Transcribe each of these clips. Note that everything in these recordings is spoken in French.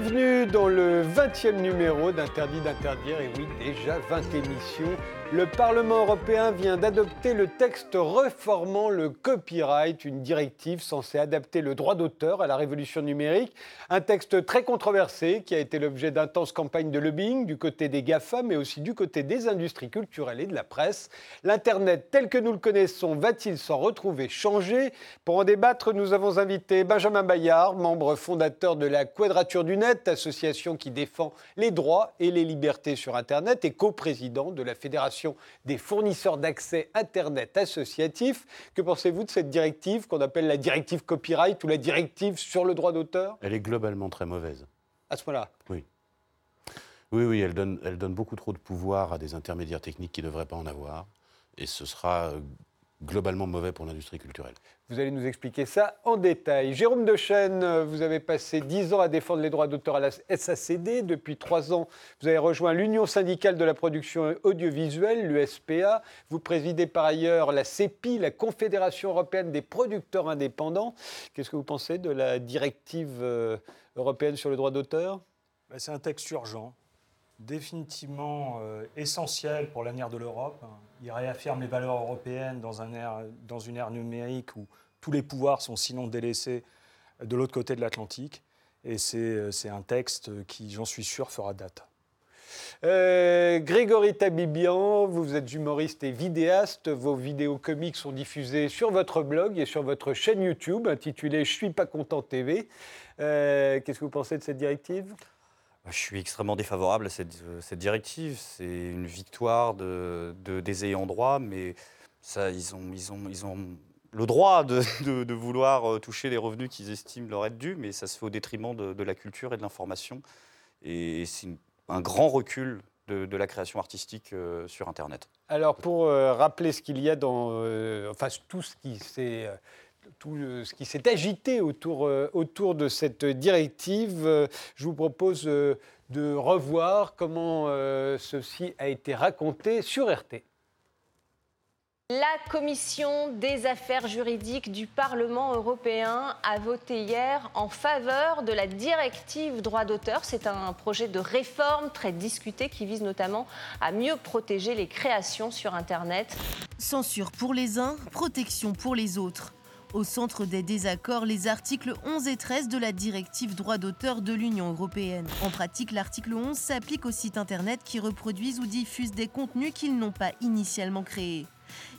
Bienvenue dans le 20e numéro d'Interdit d'interdire, et oui, déjà 20 émissions le Parlement européen vient d'adopter le texte reformant le copyright, une directive censée adapter le droit d'auteur à la révolution numérique. Un texte très controversé qui a été l'objet d'intenses campagnes de lobbying du côté des GAFA, mais aussi du côté des industries culturelles et de la presse. L'Internet tel que nous le connaissons va-t-il s'en retrouver changé? Pour en débattre, nous avons invité Benjamin Bayard, membre fondateur de la Quadrature du Net, association qui défend les droits et les libertés sur Internet et coprésident de la Fédération des fournisseurs d'accès Internet associatifs. Que pensez-vous de cette directive qu'on appelle la directive copyright ou la directive sur le droit d'auteur? Elle est globalement très mauvaise. À ce moment-là Oui. Oui, oui, elle donne, elle donne beaucoup trop de pouvoir à des intermédiaires techniques qui ne devraient pas en avoir. Et ce sera euh, globalement mauvais pour l'industrie culturelle. Vous allez nous expliquer ça en détail. Jérôme Dechaine, vous avez passé 10 ans à défendre les droits d'auteur à la SACD. Depuis 3 ans, vous avez rejoint l'Union syndicale de la production audiovisuelle, l'USPA. Vous présidez par ailleurs la CEPI, la Confédération européenne des producteurs indépendants. Qu'est-ce que vous pensez de la directive euh, européenne sur le droit d'auteur? Ben, C'est un texte urgent définitivement euh, essentiel pour l'avenir de l'Europe. Il réaffirme les valeurs européennes dans, un dans une ère numérique où tous les pouvoirs sont sinon délaissés de l'autre côté de l'Atlantique. Et c'est euh, un texte qui, j'en suis sûr, fera date. Euh, Grégory Tabibian, vous êtes humoriste et vidéaste. Vos vidéos comiques sont diffusées sur votre blog et sur votre chaîne YouTube intitulée Je suis pas content TV. Qu'est-ce que vous pensez de cette directive? Je suis extrêmement défavorable à cette, directive. C'est une victoire de, des ayants droit, mais ça, ils, ont, ils, ont, ils ont le droit de, vouloir euh, toucher les revenus qu'ils estiment leur être dus, mais ça se fait au détriment de, la culture et de l'information. Et c'est un grand recul de, la création artistique euh, sur Internet. Alors, pour euh, rappeler ce qu'il y a dans. enfin, tout ce qui s'est tout ce qui s'est agité autour, euh, autour de cette directive. Euh, je vous propose euh, de revoir comment ceci a été raconté sur RT. La commission des affaires juridiques du Parlement européen a voté hier en faveur de la directive droit d'auteur. C'est un projet de réforme très discuté qui vise notamment à mieux protéger les créations sur Internet. Censure pour les uns, protection pour les autres. Au centre des désaccords, les articles 11 et 13 de la directive droit d'auteur de l'Union européenne. En pratique, l'article 11 s'applique aux sites internet qui reproduisent ou diffusent des contenus qu'ils n'ont pas initialement créés.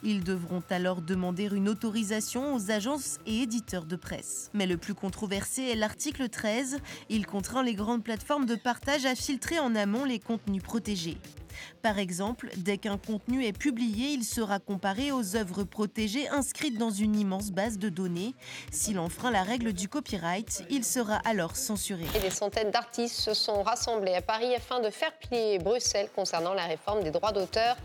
Ils devront alors demander une autorisation aux agences et éditeurs de presse. Mais le plus controversé est l'article 13. Il contraint les grandes plateformes de partage à filtrer en amont les contenus protégés. Par exemple, dès qu'un contenu est publié, il sera comparé aux œuvres protégées inscrites dans une immense base de données. S'il enfreint la règle du copyright, il sera alors censuré. Et des centaines d'artistes se sont rassemblés à Paris afin de faire plier Bruxelles concernant la réforme des droits d'auteur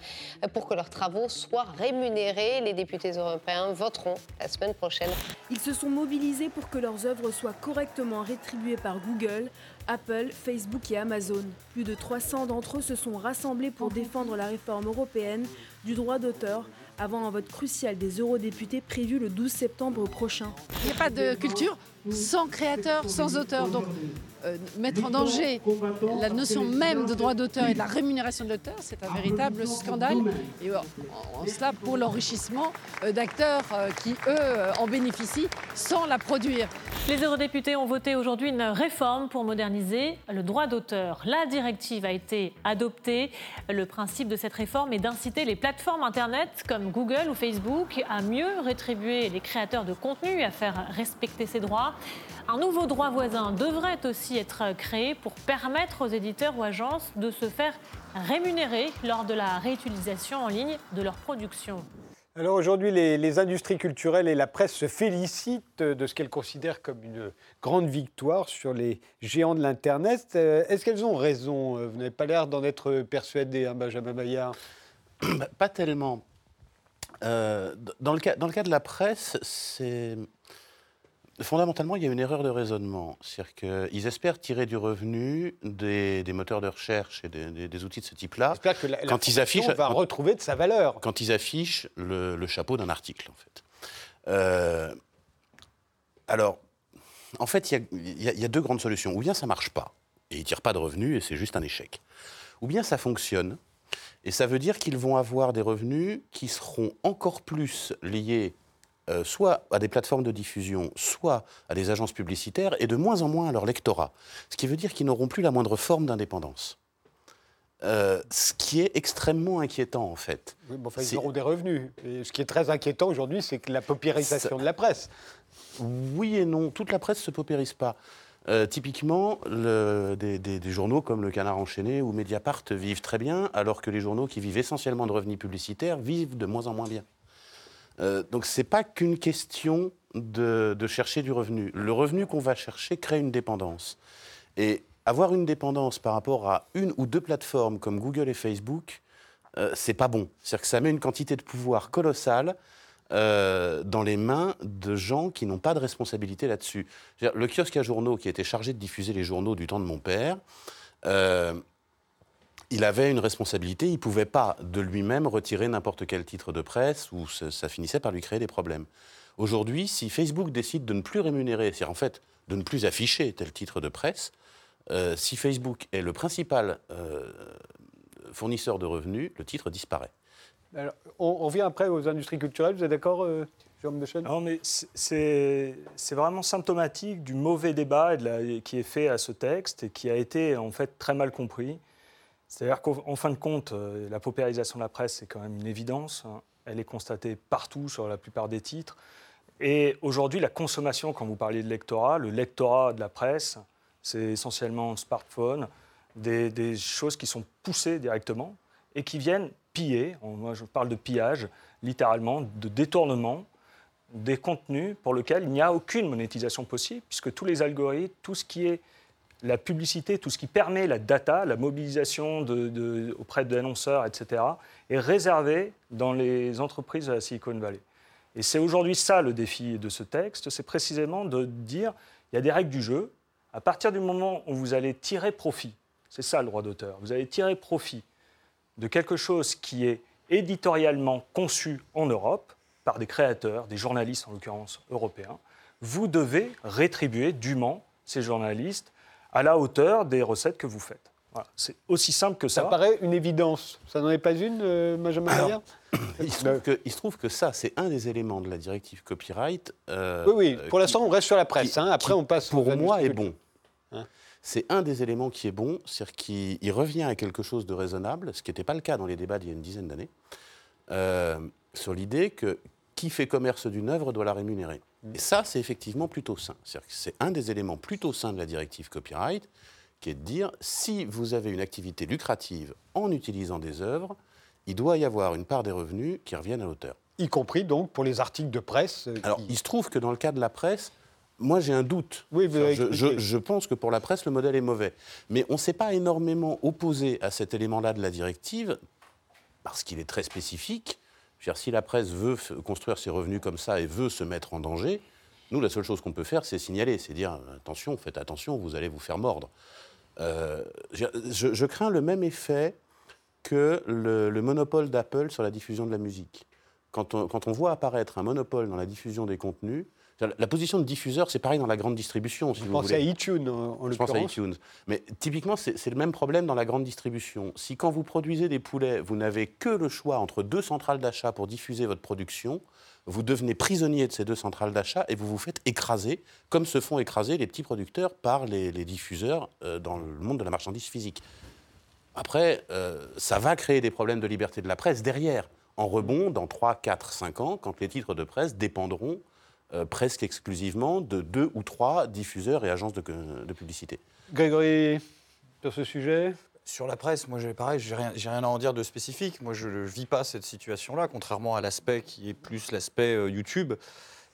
pour que leurs travaux soient rémunérés. Les députés européens voteront la semaine prochaine. Ils se sont mobilisés pour que leurs œuvres soient correctement rétribuées par Google, Apple, Facebook et Amazon. Plus de 300 d'entre eux se sont rassemblés pour défendre la réforme européenne du droit d'auteur avant un vote crucial des eurodéputés prévu le 12 septembre prochain. Il n'y a pas de culture sans créateur, sans auteur. Donc euh, mettre en danger la notion même de droit d'auteur et de la rémunération de l'auteur, c'est un véritable scandale. Et en, cela, pour l'enrichissement euh, d'acteurs euh, qui, eux, en bénéficient sans la produire. Les eurodéputés ont voté aujourd'hui une réforme pour moderniser le droit d'auteur. La directive a été adoptée. Le principe de cette réforme est d'inciter les plateformes Internet comme Google ou Facebook à mieux rétribuer les créateurs de contenu, à faire respecter ces droits. Un nouveau droit voisin devrait aussi être créé pour permettre aux éditeurs ou agences de se faire rémunérer lors de la réutilisation en ligne de leur production. Alors aujourd'hui, les, industries culturelles et la presse se félicitent de ce qu'elles considèrent comme une grande victoire sur les géants de l'Internet. Euh, est-ce qu'elles ont raison? Vous n'avez pas l'air d'en être persuadé, hein, Benjamin Maillard Pas tellement. Euh, dans, le cas, dans le cas de la presse, c'est Fondamentalement, il y a une erreur de raisonnement. C'est-à-dire qu'ils espèrent tirer du revenu des, moteurs de recherche et des, outils de ce type-là. que la, quand ils affichent, va retrouver de sa valeur. Quand ils affichent le, chapeau d'un article, en fait. Euh, alors, en fait, il y y, a- il y a deux grandes solutions. Ou bien ça marche pas, et ils ne tirent pas de revenus, et c'est juste un échec. Ou bien ça fonctionne, et ça veut dire qu'ils vont avoir des revenus qui seront encore plus liés euh, soit à des plateformes de diffusion, soit à des agences publicitaires, et de moins en moins à leur lectorat. Ce qui veut dire qu'ils n'auront plus la moindre forme d'indépendance. Euh, ce qui est extrêmement inquiétant, en fait. Oui, enfin, ils auront des revenus. Et ce qui est très inquiétant aujourd'hui, c'est que la paupérisation Ça- de la presse. Oui et non, toute la presse ne se paupérise pas. Euh, typiquement, le- des, des- des journaux comme Le Canard enchaîné ou Mediapart vivent très bien, alors que les journaux qui vivent essentiellement de revenus publicitaires vivent de moins en moins bien. Euh, donc ce n'est pas qu'une question de, chercher du revenu. Le revenu qu'on va chercher crée une dépendance. Et avoir une dépendance par rapport à une ou deux plateformes comme Google et Facebook, euh, c'est pas bon. C'est-à-dire que ça met une quantité de pouvoir colossale euh, dans les mains de gens qui n'ont pas de responsabilité là-dessus. Le kiosque à journaux qui était chargé de diffuser les journaux du temps de mon père, euh, il avait une responsabilité, il ne pouvait pas de lui-même retirer n'importe quel titre de presse ou ça, ça finissait par lui créer des problèmes. Aujourd'hui, si Facebook décide de ne plus rémunérer, c'est-à-dire en fait de ne plus afficher tel titre de presse, euh, si Facebook est le principal euh, fournisseur de revenus, le titre disparaît. Alors, on, on vient après aux industries culturelles. Vous êtes d'accord, euh, Jérôme Deschênes Non, mais c'est- vraiment symptomatique du mauvais débat et de la- qui est fait à ce texte et qui a été en fait très mal compris. C'est-à-dire qu'en en fin de compte, euh, la paupérisation de la presse, c'est quand même une évidence. hein. Elle est constatée partout sur la plupart des titres. Et aujourd'hui, la consommation, quand vous parliez de lectorat, le lectorat de la presse, c'est essentiellement smartphone, des, des choses qui sont poussées directement et qui viennent piller, moi je parle de pillage, littéralement, de détournement des contenus pour lesquels il n'y a aucune monétisation possible, puisque tous les algorithmes, tout ce qui est la publicité, tout ce qui permet la data, la mobilisation de- de- auprès d'annonceurs, etc., est réservé dans les entreprises de la Silicon Valley. Et c'est aujourd'hui ça le défi de ce texte, c'est précisément de dire il y a des règles du jeu. À partir du moment où vous allez tirer profit, c'est ça le droit d'auteur, vous allez tirer profit de quelque chose qui est éditorialement conçu en Europe par des créateurs, des journalistes en l'occurrence européens, vous devez rétribuer dûment ces journalistes à la hauteur des recettes que vous faites. Voilà, c'est aussi simple que Ça ça. paraît une évidence. Ça n'en est pas une, euh, Benjamin Il se, trouve que, il se trouve que ça, c'est un des éléments de la directive copyright. euh, Oui, oui. Pour l'instant, on reste sur la presse. qui- hein. Après, qui, on passe Pour moi, est bon. Hein C'est un des éléments qui est bon, c'est-à-dire qu'il il revient à quelque chose de raisonnable, ce qui n'était pas le cas dans les débats d'il y a une dizaine d'années, euh, sur l'idée que qui fait commerce d'une œuvre doit la rémunérer. Et ça, c'est effectivement plutôt sain. C'est un des éléments plutôt sains de la directive copyright, qui est de dire si vous avez une activité lucrative en utilisant des œuvres, il doit y avoir une part des revenus qui reviennent à l'auteur. y compris donc pour les articles de presse. euh, Alors, il se trouve que dans le cas de la presse, moi j'ai un doute. Oui, vous je pense que pour la presse, le modèle est mauvais. Mais on ne s'est pas énormément opposé à cet élément-là de la directive, parce qu'il est très spécifique. Si la presse veut construire ses revenus comme ça et veut se mettre en danger, nous, la seule chose qu'on peut faire, c'est signaler, c'est dire attention, faites attention, vous allez vous faire mordre. Euh, je crains le même effet que le, le monopole d'Apple sur la diffusion de la musique. Quand on, quand on voit apparaître un monopole dans la diffusion des contenus, la, position de diffuseur, c'est pareil dans la grande distribution, si Vous pensez voulez. à iTunes, en, en Je pense à l'occurrence iTunes. Mais typiquement, c'est c'est le même problème dans la grande distribution. Si quand vous produisez des poulets, vous n'avez que le choix entre deux centrales d'achat pour diffuser votre production, vous devenez prisonnier de ces deux centrales d'achat et vous vous faites écraser, comme se font écraser les petits producteurs par les, les diffuseurs euh, dans le monde de la marchandise physique. Après, euh, ça va créer des problèmes de liberté de la presse derrière, en rebond dans 3, 4, 5 ans, quand les titres de presse dépendront euh, presque exclusivement de deux ou trois diffuseurs et agences de, de publicité. Grégory, sur ce sujet? Sur la presse, moi, j'ai pareil, j'ai rien, rien à en dire de spécifique. Moi, je ne vis pas cette situation-là, contrairement à l'aspect qui est plus l'aspect euh, YouTube,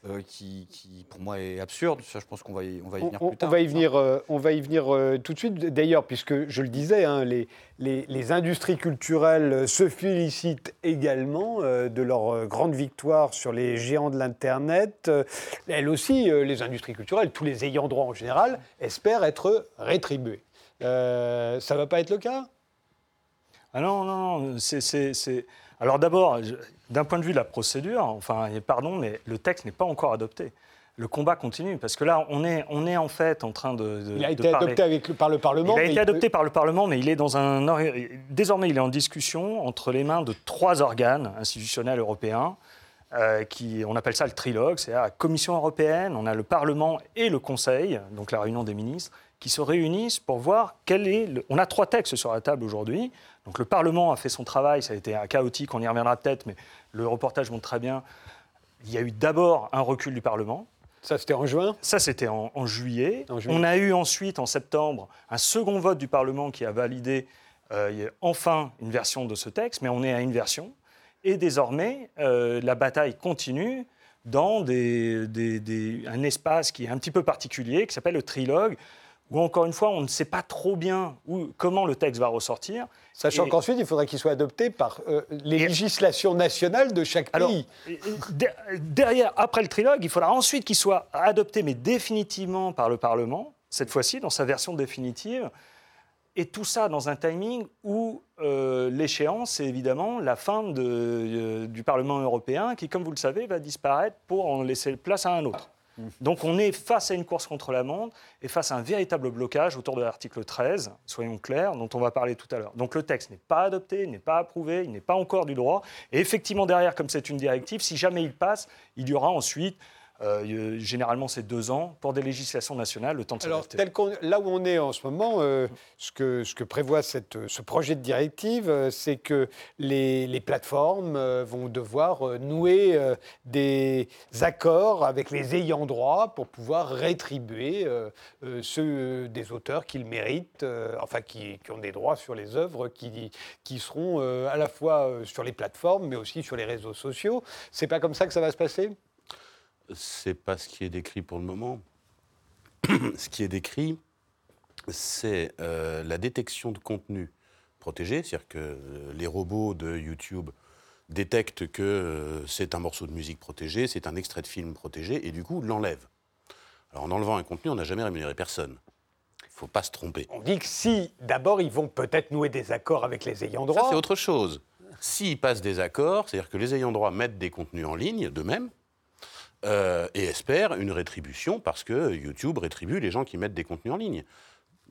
euh, qui, qui, pour moi, est absurde. Ça, je pense qu'on va y, on va y on, venir on- plus tard. on va y venir, euh, on va y venir euh, tout de suite. D'ailleurs, puisque je le disais, hein, les, les- les industries culturelles se félicitent également euh, de leur grande victoire sur les géants de l'Internet. Euh, elles aussi, euh, les industries culturelles, tous les ayants droit en général, espèrent être rétribués. Euh, ça ne va pas être le cas? Ah non, non, non. c'est- Alors d'abord, d'un point de vue de la procédure, enfin, pardon, mais le texte n'est pas encore adopté. le combat continue. Parce que là, on est, on est en fait en train de. de Il a été parler- adopté avec le- par le Parlement. Il a été peut- adopté par le Parlement, mais il est dans un. or- Désormais, il est en discussion entre les mains de trois organes institutionnels européens. euh, qui, on appelle ça le trilogue, c'est la Commission européenne, on a le Parlement et le Conseil, donc la réunion des ministres, qui se réunissent pour voir quel est. Le... On a trois textes sur la table aujourd'hui. Donc le Parlement a fait son travail, ça a été chaotique, on y reviendra peut-être, mais le reportage montre très bien. Il y a eu d'abord un recul du Parlement, Ça, c'était en juin? ça, c'était en, en juillet. En juillet. On a eu ensuite, en septembre, un second vote du Parlement qui a validé euh, enfin une version de ce texte, mais on est à une version. Et désormais, euh, la bataille continue dans des- des- des- un espace qui est un petit peu particulier, qui s'appelle le trilogue, où encore une fois, on ne sait pas trop bien où, comment le texte va ressortir. Sachant Et- qu'ensuite, il faudrait qu'il soit adopté par euh, les Et- législations nationales de chaque Alors, pays. derrière, après le trilogue, il faudra ensuite qu'il soit adopté, mais définitivement par le Parlement, cette fois-ci, dans sa version définitive. Et tout ça dans un timing où euh, l'échéance, c'est évidemment la fin de, euh, du Parlement européen, qui, comme vous le savez, va disparaître pour en laisser place à un autre. Donc on est face à une course contre la et face à un véritable blocage autour de l'article 13, soyons clairs, dont on va parler tout à l'heure. Donc le texte n'est pas adopté, n'est pas approuvé, il n'est pas encore du droit. Et effectivement, derrière, comme c'est une directive, si jamais il passe, il y aura ensuite, euh, euh, généralement c'est deux ans, pour des législations nationales, le temps de Alors, tel là où on est en ce moment, euh, ce, que, ce que prévoit cette, ce projet de directive, euh, c'est que les, les plateformes vont devoir nouer des accords avec les ayants droit pour pouvoir rétribuer ceux des auteurs qu'ils méritent, enfin qui, qui ont des droits sur les œuvres qui, qui seront à la fois sur les plateformes, mais aussi sur les réseaux sociaux. C'est pas comme ça que ça va se passer? C'est pas ce qui est décrit pour le moment. ce qui est décrit, c'est euh, la détection de contenu protégé, c'est-à-dire que euh, les robots de YouTube détectent que euh, c'est un morceau de musique protégé, c'est un extrait de film protégé, et du coup l'enlèvent. Alors en enlevant un contenu, on n'a jamais rémunéré personne. Il ne faut pas se tromper. On dit que si, d'abord, ils vont peut-être nouer des accords avec les ayants Ça, droit. c'est autre chose. S'ils passent des accords, c'est-à-dire que les ayants droit mettent des contenus en ligne d'eux-mêmes euh, et espèrent une rétribution parce que YouTube rétribue les gens qui mettent des contenus en ligne.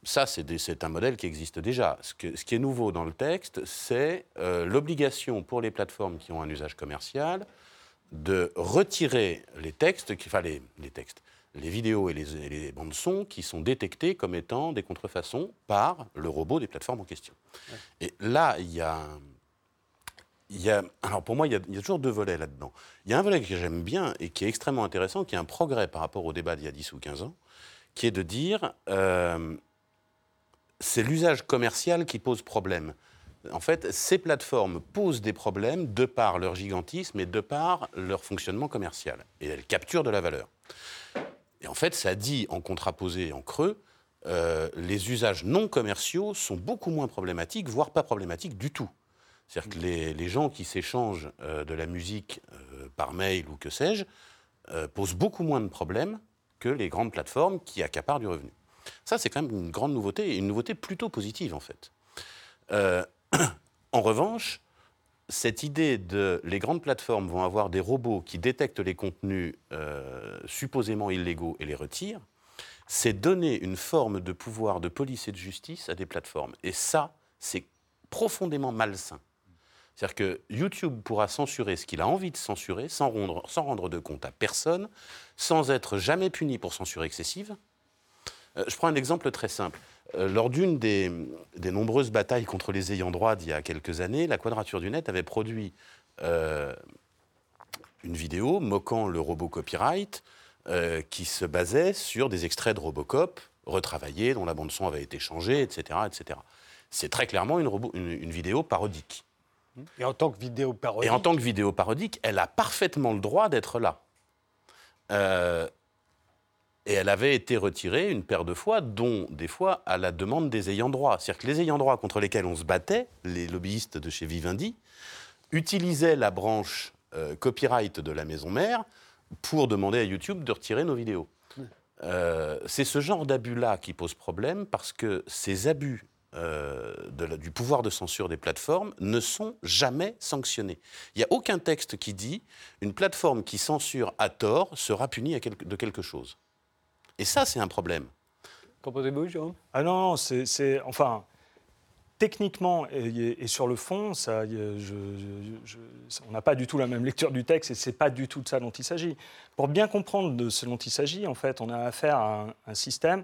Ça, c'est un modèle qui existe déjà. Ce, que- ce qui est nouveau dans le texte, c'est euh, l'obligation pour les plateformes qui ont un usage commercial de retirer les textes, enfin les, les textes, les vidéos et les, et les bandes son qui sont détectés comme étant des contrefaçons par le robot des plateformes en question. Et là, il y a, un- il y a, alors pour moi, il y, a, toujours deux volets là-dedans. Il y a un volet que j'aime bien et qui est extrêmement intéressant, qui est un progrès par rapport au débat d'il y a 10 ou 15 ans, qui est de dire euh, c'est l'usage commercial qui pose problème. En fait, ces plateformes posent des problèmes de par leur gigantisme et de par leur fonctionnement commercial. Et elles capturent de la valeur. Et en fait, ça dit en contraposé, en creux, euh, les usages non commerciaux sont beaucoup moins problématiques, voire pas problématiques du tout. C'est-à-dire que les, gens qui s'échangent euh, de la musique euh, par mail ou que sais-je euh, posent beaucoup moins de problèmes que les grandes plateformes qui accaparent du revenu. Ça, c'est quand même une grande nouveauté, et une nouveauté plutôt positive en fait. En revanche, cette idée de les grandes plateformes vont avoir des robots qui détectent les contenus supposément illégaux et les retirent, c'est donner une forme de pouvoir de police et de justice à des plateformes. Et ça, c'est profondément malsain. C'est-à-dire que YouTube pourra censurer ce qu'il a envie de censurer sans rendre, sans rendre de compte à personne, sans être jamais puni pour censure excessive. Euh, je prends un exemple très simple. Euh, lors d'une des, des nombreuses batailles contre les ayants droit d'il y a quelques années, la Quadrature du Net avait produit euh, une vidéo moquant le robot copyright qui se basait sur des extraits de Robocop retravaillés, dont la bande-son avait été changée, etc. etc. C'est très clairement une vidéo parodique. Et en tant que vidéo parodique. Et en tant que vidéo parodique, elle a parfaitement le droit d'être là. Euh, et elle avait été retirée une paire de fois, dont des fois à la demande des ayants droit. C'est-à-dire que les ayants droit contre lesquels on se battait, les lobbyistes de chez Vivendi, utilisaient la branche euh, copyright de la maison mère pour demander à YouTube de retirer nos vidéos. Euh, c'est ce genre d'abus-là qui pose problème parce que ces abus euh, de la- du pouvoir de censure des plateformes ne sont jamais sanctionnés. Il n'y a aucun texte qui dit une plateforme qui censure à tort sera punie à de quelque chose. Et ça, c'est un problème. Qu'en pensez-vous, Jérôme? Ah non, non, c'est, enfin, techniquement et, et sur le fond, ça, y est, je- je- je- on n'a pas du tout la même lecture du texte et c'est pas du tout de ça dont il s'agit. Pour bien comprendre de ce dont il s'agit, en fait, on a affaire à un, un système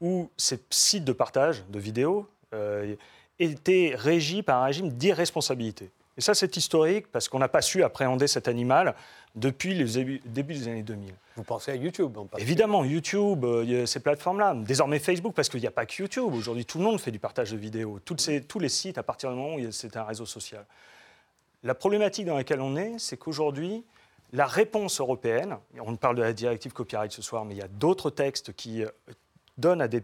où ces sites de partage de vidéos euh, étaient régis par un régime d'irresponsabilité. Et ça, c'est historique parce qu'on n'a pas su appréhender cet animal depuis le début, des années 2000. Vous pensez à YouTube en Évidemment, YouTube, euh, ces plateformes-là. Désormais Facebook, parce qu'il n'y a pas que YouTube. Aujourd'hui, tout le monde fait du partage de vidéos. Toutes ces- tous les sites, à partir du moment où c'est un réseau social. La problématique dans laquelle on est, c'est qu'aujourd'hui, la réponse européenne, on parle de la directive copyright ce soir, mais il y a d'autres textes qui euh, donnent à des,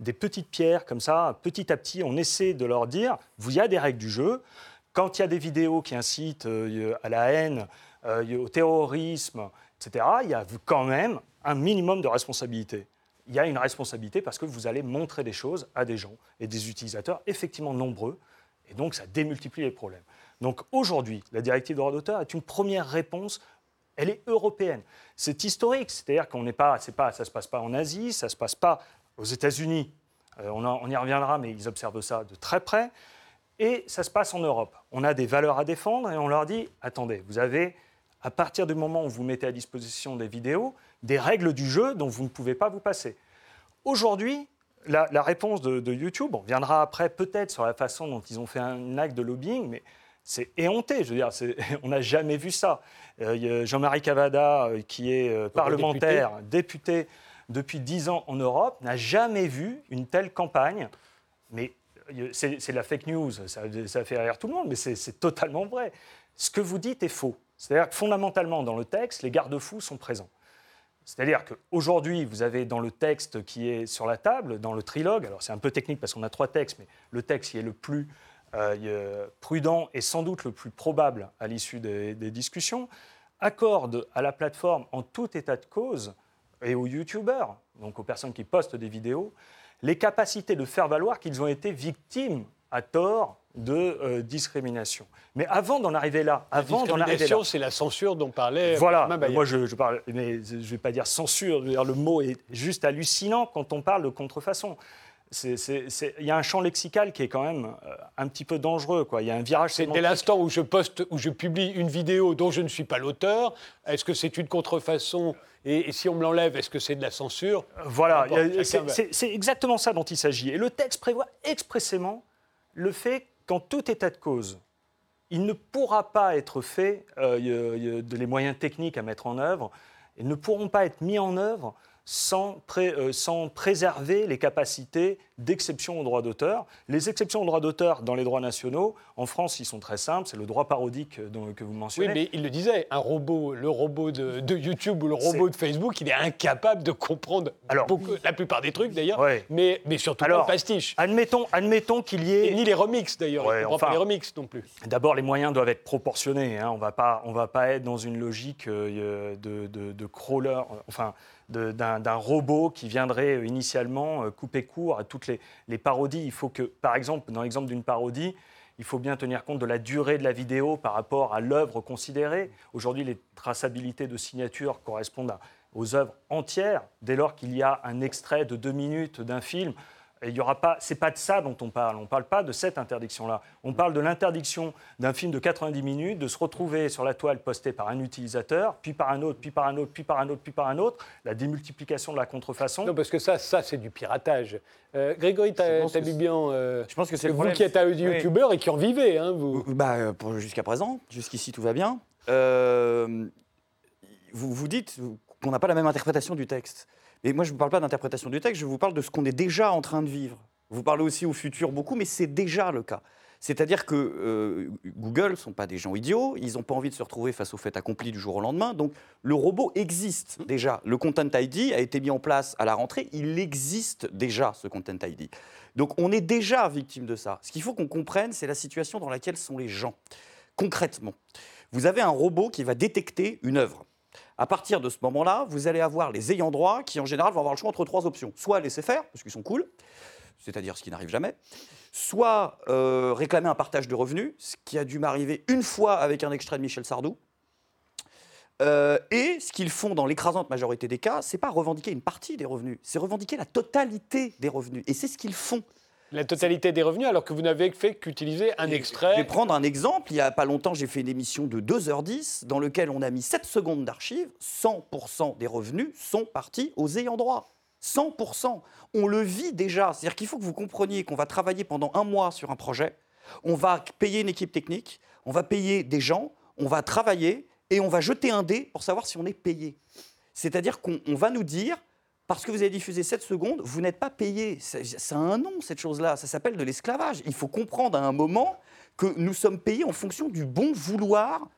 des petites pierres comme ça, petit à petit, on essaie de leur dire, il y a des règles du jeu. Quand il y a des vidéos qui incitent euh, à la haine, euh, au terrorisme, etc., il y a quand même un minimum de responsabilité. Il y a une responsabilité parce que vous allez montrer des choses à des gens et des utilisateurs effectivement nombreux, et donc ça démultiplie les problèmes. Donc aujourd'hui, la directive droit d'auteur est une première réponse. Elle est européenne. C'est historique, c'est-à-dire qu'on n'est pas, c'est pas, ça se passe pas en Asie, ça se passe pas aux États-Unis. Euh, on, y reviendra, mais ils observent ça de très près. Et ça se passe en Europe. On a des valeurs à défendre et on leur dit attendez, vous avez, à partir du moment où vous mettez à disposition des vidéos, des règles du jeu dont vous ne pouvez pas vous passer. Aujourd'hui, la, la réponse de, de YouTube, on viendra après peut-être sur la façon dont ils ont fait un acte de lobbying, mais c'est éhonté. Je veux dire, on n'a jamais vu ça. Euh, Jean-Marie Cavada, euh, qui est euh, parlementaire, député depuis 10 ans en Europe, n'a jamais vu une telle campagne. Mais euh, c'est la fake news, ça, fait rire tout le monde, mais c'est totalement vrai. Ce que vous dites est faux. C'est-à-dire que fondamentalement, dans le texte, les garde-fous sont présents. C'est-à-dire qu'aujourd'hui, vous avez dans le texte qui est sur la table, dans le trilogue, alors c'est un peu technique parce qu'on a trois textes, mais le texte qui est le plus euh, euh, prudent et sans doute le plus probable à l'issue des discussions, accorde à la plateforme en tout état de cause et aux youtubeurs, donc aux personnes qui postent des vidéos, les capacités de faire valoir qu'ils ont été victimes à tort de euh, discrimination. Mais avant d'en arriver là, avant d'en arriver là, c'est la censure dont parlait voilà, moi je, je parle, mais je ne vais pas dire censure, je veux dire, le mot est juste hallucinant quand on parle de contrefaçon. Il y a un champ lexical qui est quand même euh, un petit peu dangereux. Quoi. Il y a un virage C'est dès l'instant où je poste, où je publie une vidéo dont je ne suis pas l'auteur, est-ce que c'est une contrefaçon? Et, et si on me l'enlève, est-ce que c'est de la censure? Voilà, c'est- exactement ça dont il s'agit. Et le texte prévoit expressément le fait qu'en tout état de cause, il ne pourra pas être fait, euh, y a- il y a de- les moyens techniques à mettre en œuvre, ils ne pourront pas être mis en œuvre sans, pré- euh, sans préserver les capacités d'exception au droit d'auteur. Les exceptions au droit d'auteur dans les droits nationaux, en France, ils sont très simples, c'est le droit parodique euh, dont- que vous Oui, mentionnez. mais il le disait, un robot, le robot de, de YouTube ou le robot de Facebook, il est incapable de comprendre Alors- beaucoup- la plupart des trucs d'ailleurs, Ouais. mais, mais surtout Alors, pas le pastiche. Admettons, admettons qu'il y ait... Et ni les remixes d'ailleurs, Ouais, enfin- pas les remixes non plus. D'abord, les moyens doivent être proportionnés. hein. On ne va pas, être dans une logique euh, de, de- de crawler, enfin, d'un robot qui viendrait euh, initialement euh, couper court à toutes les, parodies. Il faut que, par exemple, dans l'exemple d'une parodie, il faut bien tenir compte de la durée de la vidéo par rapport à l'œuvre considérée. Aujourd'hui, les traçabilités de signature correspondent aux œuvres entières. Dès lors qu'il y a un extrait de deux minutes d'un film, il y aura pas, c'est pas de ça dont on parle. On ne parle pas de cette interdiction-là. On parle de l'interdiction d'un film de 90 minutes de se retrouver sur la toile postée par un utilisateur, puis par un autre, puis par un autre, puis par un autre, puis par un autre. La démultiplication de la contrefaçon. Non, parce que ça, ça c'est du piratage. Euh, Grégory Tabibian, euh, Je pense que c'est le vous problème. qui êtes un Oui. youtubeur et qui en vivez, hein, vous. Bah, euh, pour- jusqu'à présent, jusqu'ici tout va bien. Euh, vous vous dites qu'on n'a pas la même interprétation du texte. Mais moi, je ne vous parle pas d'interprétation du texte, je vous parle de ce qu'on est déjà en train de vivre. Vous parlez aussi au futur beaucoup, mais c'est déjà le cas. C'est-à-dire que euh, Google ne sont pas des gens idiots, ils n'ont pas envie de se retrouver face au fait accompli du jour au lendemain. Donc le robot existe déjà. Le Content ID a été mis en place à la rentrée, il existe déjà ce Content ID. Donc on est déjà victime de ça. Ce qu'il faut qu'on comprenne, c'est la situation dans laquelle sont les gens. Concrètement, vous avez un robot qui va détecter une œuvre. À partir de ce moment-là, vous allez avoir les ayants droit qui, en général, vont avoir le choix entre trois options. Soit laisser faire, parce qu'ils sont cool, c'est-à-dire ce qui n'arrive jamais, soit euh, réclamer un partage de revenus, ce qui a dû m'arriver une fois avec un extrait de Michel Sardou. Euh, et ce qu'ils font dans l'écrasante majorité des cas, c'est pas revendiquer une partie des revenus, c'est revendiquer la totalité des revenus. Et c'est ce qu'ils font. La totalité des revenus, alors que vous n'avez fait qu'utiliser un Je vais extrait. prendre un exemple. Il n'y a pas longtemps, j'ai fait une émission de 2h10 dans laquelle on a mis 7 secondes d'archives. 100% des revenus sont partis aux ayants droit. 100%. On le vit déjà. C'est-à-dire qu'il faut que vous compreniez qu'on va travailler pendant un mois sur un projet. On va payer une équipe technique. On va payer des gens. On va travailler et on va jeter un dé pour savoir si on est payé. C'est-à-dire qu'on on va nous dire, parce que vous avez diffusé 7 secondes, vous n'êtes pas payé. C'est c'est un nom, cette chose-là. Ça s'appelle de l'esclavage. Il faut comprendre à un moment que nous sommes payés en fonction du bon vouloir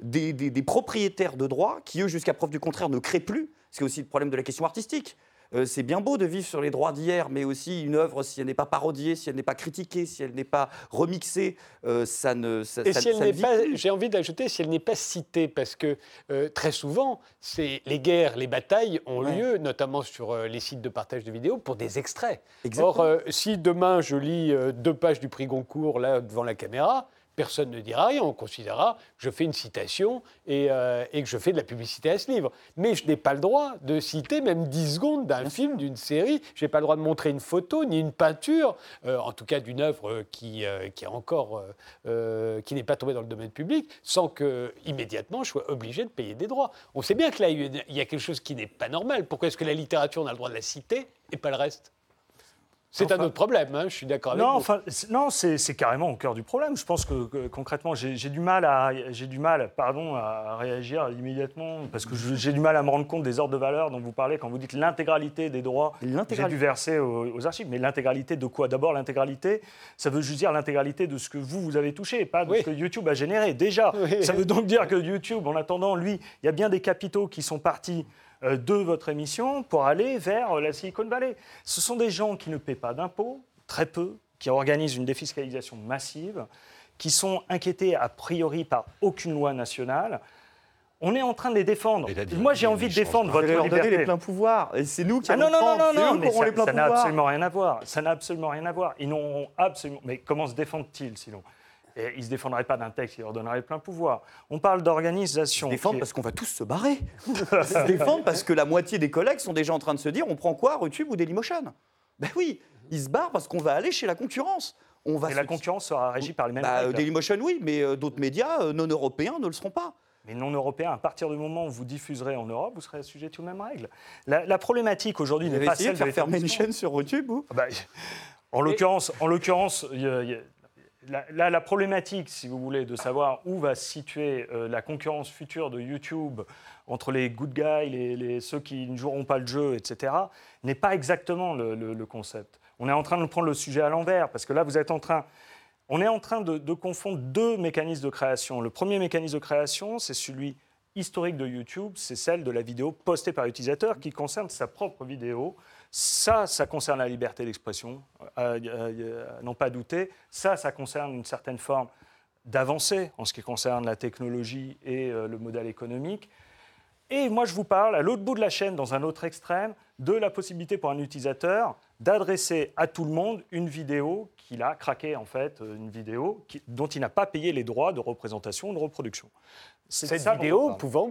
des, des- des propriétaires de droits qui, eux, jusqu'à preuve du contraire, ne créent plus. C'est aussi le problème de la question artistique. Euh, c'est bien beau de vivre sur les droits d'hier, mais aussi une œuvre, si elle n'est pas parodiée, si elle n'est pas critiquée, si elle n'est pas remixée, euh, ça ne ça, Et ça- si elle n'est pas, j'ai envie d'ajouter, si elle n'est pas citée, parce que euh, très souvent, c'est les guerres, les batailles ont Ouais. lieu, notamment sur les sites de partage de vidéos, pour des extraits. Exactement. Or, si demain je lis deux pages du prix Goncourt là devant la caméra, personne ne dira rien. On considérera que je fais une citation et, euh, et que je fais de la publicité à ce livre. Mais je n'ai pas le droit de citer même 10 secondes d'un film, d'une série. Je n'ai pas le droit de montrer une photo ni une peinture, euh, en tout cas d'une œuvre qui, euh, qui est encore qui n'est pas tombée dans le domaine public, sans que immédiatement je sois obligé de payer des droits. On sait bien que là il y a- il y a quelque chose qui n'est pas normal. Pourquoi est-ce que la littérature on a le droit de la citer et pas le reste? C'est un autre problème, hein, je suis d'accord avec Non, vous. enfin, non, c'est carrément au cœur du problème. Je pense que, que, concrètement, j'ai du mal à, j'ai du mal, pardon, à réagir immédiatement parce que j'ai du mal à me rendre compte des ordres de valeur dont vous parlez quand vous dites l'intégralité des droits. J'ai L'intégralité. dû verser aux, aux archives, mais l'intégralité de quoi? D'abord, l'intégralité, ça veut juste dire l'intégralité de ce que vous vous avez touché, pas de Oui. ce que YouTube a généré. Déjà, Oui. ça veut donc dire que YouTube, en attendant, lui, il y a bien des capitaux qui sont partis de votre émission pour aller vers euh, la Silicon Valley. Ce sont des gens qui ne paient pas d'impôts, très peu, qui organisent une défiscalisation massive, qui sont inquiétés a priori par aucune loi nationale. On est en train de les défendre. Moi, j'ai envie de défendre votre Vous allez leur donner liberté. les pleins pouvoirs. Et c'est nous qui Ah allons non, non, non, non, non, ça n'a absolument rien à voir. Ça n'a absolument rien à voir. Ils n'ont absolument. Mais comment se défendent-ils sinon? Et Ils ne se défendraient pas d'un texte qui leur donnerait les pleins pouvoirs. On parle d'organisation. Ils se défendent qui est- parce qu'on va tous se barrer. Ils se défendent parce que la moitié des collègues sont déjà en train de se dire on prend quoi, YouTube ou Dailymotion? Ben oui, ils se barrent parce qu'on va aller chez la concurrence. On va Et se- la concurrence sera régie par les mêmes Bah, règles. Dailymotion, oui, mais euh, d'autres médias euh, non européens ne le seront pas. Mais non européens, à partir du moment où vous diffuserez en Europe, vous serez assujetti aux mêmes règles. La, la problématique aujourd'hui n'est pas celle de faire fermer une chaîne sur YouTube ou Ah bah, en l'occurrence, en l'occurrence, la, la- problématique, si vous voulez, de savoir où va se situer euh, la concurrence future de YouTube entre les good guys, les, ceux qui ne joueront pas le jeu, etc., n'est pas exactement le concept. On est en train de prendre le sujet à l'envers, parce que là, vous êtes en train, on est en train de, de confondre deux mécanismes de création. Le premier mécanisme de création, c'est celui historique de YouTube, c'est celle de la vidéo postée par l'utilisateur qui concerne sa propre vidéo. Ça, ça concerne la liberté d'expression, euh, euh, à n'en pas douter. Ça, ça concerne une certaine forme d'avancée en ce qui concerne la technologie et euh, le modèle économique. Et moi, je vous parle, à l'autre bout de la chaîne, dans un autre extrême, de la possibilité pour un utilisateur d'adresser à tout le monde une vidéo qu'il a craqué, en fait, euh, une vidéo qui- dont il n'a pas payé les droits de représentation ou de reproduction. Cette on vidéo pouvant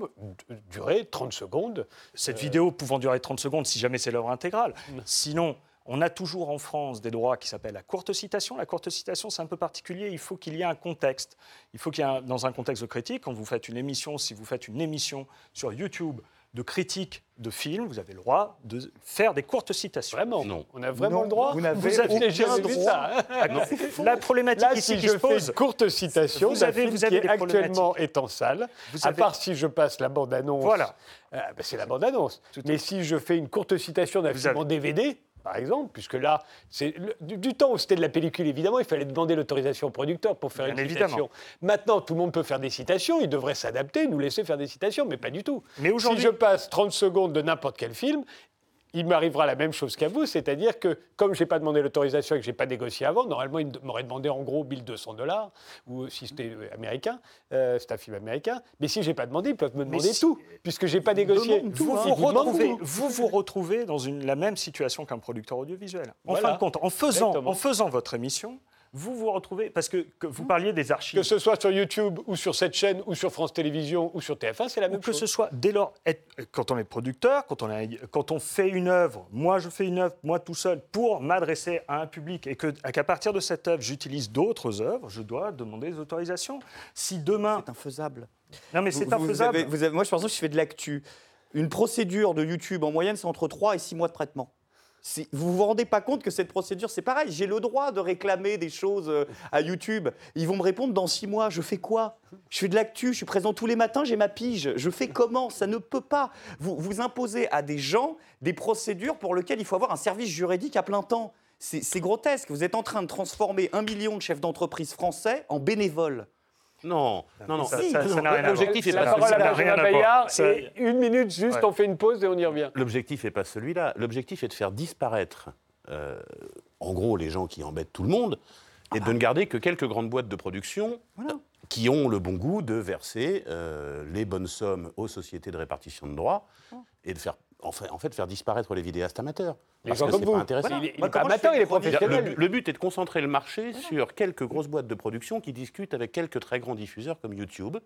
durer 30 secondes. Cette vidéo pouvant durer 30 secondes si jamais c'est l'œuvre intégrale. Mm. Sinon, on a toujours en France des droits qui s'appellent la courte citation. La courte citation, c'est un peu particulier. Il faut qu'il y ait un contexte. Il faut qu'il y ait, un- dans un contexte de critique, quand vous faites une émission, si vous faites une émission sur YouTube de critique de films, vous avez le droit de faire des courtes citations. Vraiment Non. On a vraiment Non, le droit vous n'avez Vous avez aucun droit. ça La problématique Là, ici si qui je se fais pose, une courte citation Vous d'un avez- film vous avez qui est actuellement est en salle, Vous à avez- part si je passe la bande-annonce, Voilà. euh, ben, c'est la bande-annonce. Mais si je fais une courte citation d'un film avez- en DVD, par exemple, puisque là, c'est du, du temps où c'était de la pellicule, évidemment, il fallait demander l'autorisation au producteur pour faire Bien une évidemment. citation. Maintenant, tout le monde peut faire des citations, il devrait s'adapter, nous laisser faire des citations, mais pas du tout. Mais Si je passe 30 secondes de n'importe quel film, il m'arrivera la même chose qu'à vous, c'est-à-dire que comme je n'ai pas demandé l'autorisation et que je n'ai pas négocié avant, normalement, il m'aurait demandé en gros 1200 dollars, ou si c'était américain, euh, c'est un film américain, mais si je n'ai pas demandé, ils peuvent me demander tout, puisque je n'ai pas négocié. Vous vous, vous retrouvez, tout. vous vous retrouvez dans une- la même situation qu'un producteur audiovisuel. En Voilà. fin de compte, en faisant, Exactement. en faisant votre émission, vous vous retrouvez, parce que, que vous parliez des archives. Que ce soit sur YouTube ou sur cette chaîne ou sur France Télévisions ou sur TF1, c'est la Ou même que chose. ce soit dès lors, être- quand on est producteur, quand on, a- quand on fait une œuvre, moi je fais une œuvre, moi tout seul, pour m'adresser à un public et que- qu'à partir de cette œuvre, j'utilise d'autres œuvres, je dois demander des autorisations. Si demain. C'est infaisable. Non, mais c'est vous infaisable. avez- vous avez- moi, je pense que je fais de l'actu. Une procédure de YouTube, en moyenne, c'est entre 3 et 6 mois de traitement. Si- Vous vous rendez pas compte que cette procédure, c'est pareil. J'ai le droit de réclamer des choses euh, à YouTube. Ils vont me répondre dans 6 mois. Je fais quoi? Je fais de l'actu, je suis présent tous les matins, j'ai ma pige. Je fais comment? Ça ne peut pas. Vous, vous imposez à des gens des procédures pour lesquelles il faut avoir un service juridique à plein temps. C'est grotesque. Vous êtes en train de transformer un million de chefs d'entreprise français en bénévoles. Non, non, non. Ça- Si, L'objectif est La pas celui-là. et une minute juste, Ouais. on fait une pause et on y revient. L'objectif n'est pas celui-là. L'objectif est de faire disparaître, euh, en gros, les gens qui embêtent tout le monde, et de ne garder que quelques grandes boîtes de production qui ont le bon goût de verser euh, les bonnes sommes aux sociétés de répartition de droits et de faire, en fait, en fait, faire disparaître les vidéastes amateurs. Les Parce gens que comme c'est vous. pas intéressant. Il est, il Moi, est pas comment je amateur, il est Le, professionnel. but- le but est de concentrer le marché sur quelques grosses boîtes de production qui discutent avec quelques très grands diffuseurs comme YouTube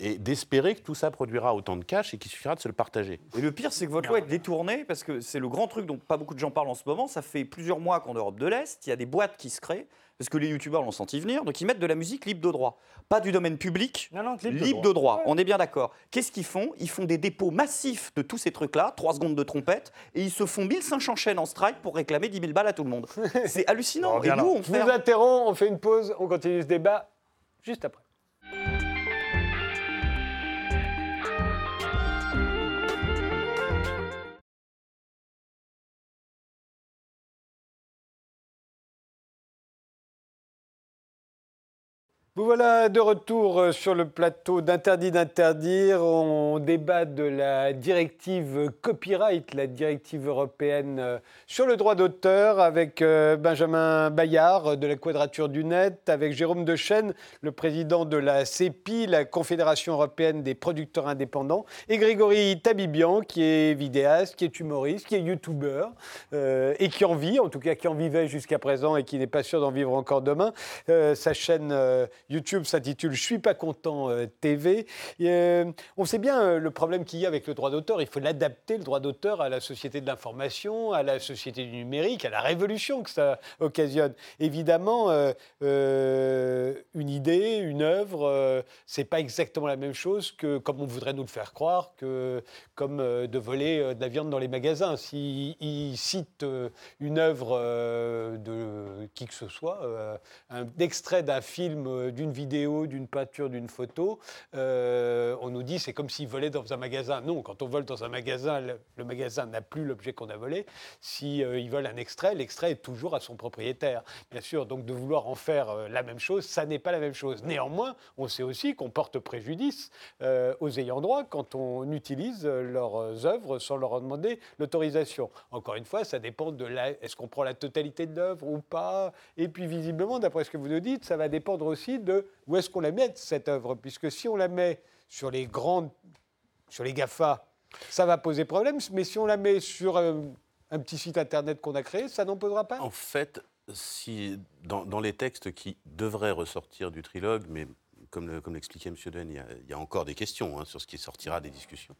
et d'espérer que tout ça produira autant de cash et qu'il suffira de se le partager. Et le pire, c'est que votre loi est détournée, parce que c'est le grand truc dont pas beaucoup de gens parlent en ce moment. Ça fait plusieurs mois qu'en Europe de l'Est, il y a des boîtes qui se créent, parce que les youtubeurs l'ont senti venir, donc ils mettent de la musique libre de droit. Pas du domaine public, Non, non, libre de droit. de droit. On est bien d'accord. Qu'est-ce qu'ils font? Ils font des dépôts massifs de tous ces trucs-là, 3 secondes de trompette, et ils se font 1500 chaînes en strike pour réclamer 10 000 balles à tout le monde. C'est hallucinant. Et nous, on fait. interromps, on fait une pause, on continue ce débat juste après. Vous voilà de retour euh, sur le plateau d'Interdit d'interdire. On débat de la directive copyright, la directive européenne euh, sur le droit d'auteur, avec euh, Benjamin Bayard de la Quadrature du Net, avec Jérôme Dechaine, le président de la CEPI, la Confédération européenne des producteurs indépendants, et Grégory Tabibian, qui est vidéaste, qui est humoriste, qui est youtubeur, et qui en vit, en tout cas qui en vivait jusqu'à présent et qui n'est pas sûr d'en vivre encore demain. Sa chaîne YouTube s'intitule Je suis pas content euh, TV. Euh, on sait bien euh, le problème qu'il y a avec le droit d'auteur. Il faut l'adapter, le droit d'auteur, à la société de l'information, à la société du numérique, à la révolution que ça occasionne. Évidemment, une idée, une œuvre, c'est pas exactement la même chose que comme on voudrait nous le faire croire, que comme de voler de la viande dans les magasins. S'il il cite une œuvre de qui que ce soit, un extrait d'un film, euh, d'une vidéo, d'une peinture, d'une photo, euh, on nous dit c'est comme s'il volait dans un magasin. Non, quand on vole dans un magasin, le, magasin n'a plus l'objet qu'on a volé. Si euh, il vole un extrait, l'extrait est toujours à son propriétaire. Bien sûr, donc de vouloir en faire euh, la même chose, ça n'est pas la même chose. Néanmoins, on sait aussi qu'on porte préjudice euh, aux ayants droit quand on utilise leurs œuvres sans leur en demander l'autorisation. Encore une fois, ça dépend de la. Est-ce qu'on prend la totalité de l'œuvre ou pas Et puis visiblement, d'après ce que vous nous dites, ça va dépendre aussi de où est-ce qu'on la met cette œuvre, puisque si on la met sur les grandes, sur les Gafa, ça va poser problème. Mais si on la met sur euh, un petit site internet qu'on a créé, ça n'en posera pas. En fait, si, dans, les textes qui devraient ressortir du trilogue, mais comme le- comme l'expliquait M. Den, il y, a, il y a encore des questions hein, sur ce qui sortira des discussions.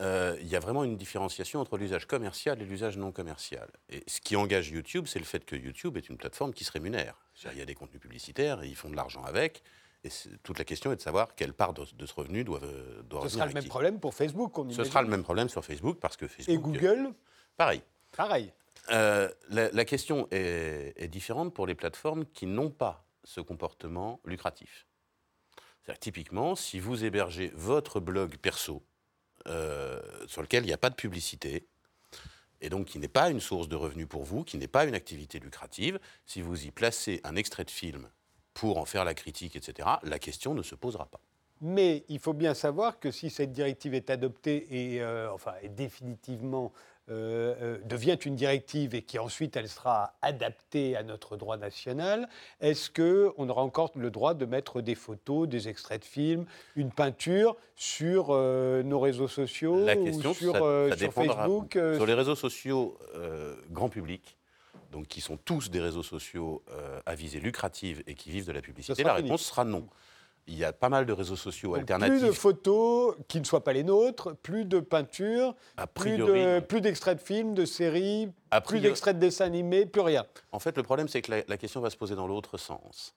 Euh, il y a vraiment une différenciation entre l'usage commercial et l'usage non commercial. Et ce qui engage YouTube, c'est le fait que YouTube est une plateforme qui se rémunère. Il y a des contenus publicitaires et ils font de l'argent avec. Et toute la question est de savoir quelle part de, de ce revenu doit, euh, doit Ce sera le même qui. problème pour Facebook. On Ce sera le même problème sur Facebook parce que Facebook. Et Google, Pareil. pareil. Euh, la, la question est, est différente pour les plateformes qui n'ont pas ce comportement lucratif. Typiquement, si vous hébergez votre blog perso, euh, sur lequel il n'y a pas de publicité, et donc qui n'est pas une source de revenus pour vous, qui n'est pas une activité lucrative, si vous y placez un extrait de film pour en faire la critique, etc., la question ne se posera pas. Mais il faut bien savoir que si cette directive est adoptée et euh, enfin est définitivement euh, euh, devient une directive et qui ensuite elle sera adaptée à notre droit national, est-ce qu'on aura encore le droit de mettre des photos, des extraits de films, une peinture sur euh, nos réseaux sociaux La question, ou sur, ça- euh, ça sur dépendra. Facebook Sur les réseaux sociaux grand public, donc qui sont tous des réseaux sociaux à visée lucrative et qui vivent de la publicité, la fini. réponse sera non. Il y a pas mal de réseaux sociaux donc alternatifs. Plus de photos qui ne soient pas les nôtres, plus de peintures, plus priori, d'extraits de films, de séries, plus d'extraits de dessins animés, plus rien. En fait, le problème, c'est que la, la question va se poser dans l'autre sens.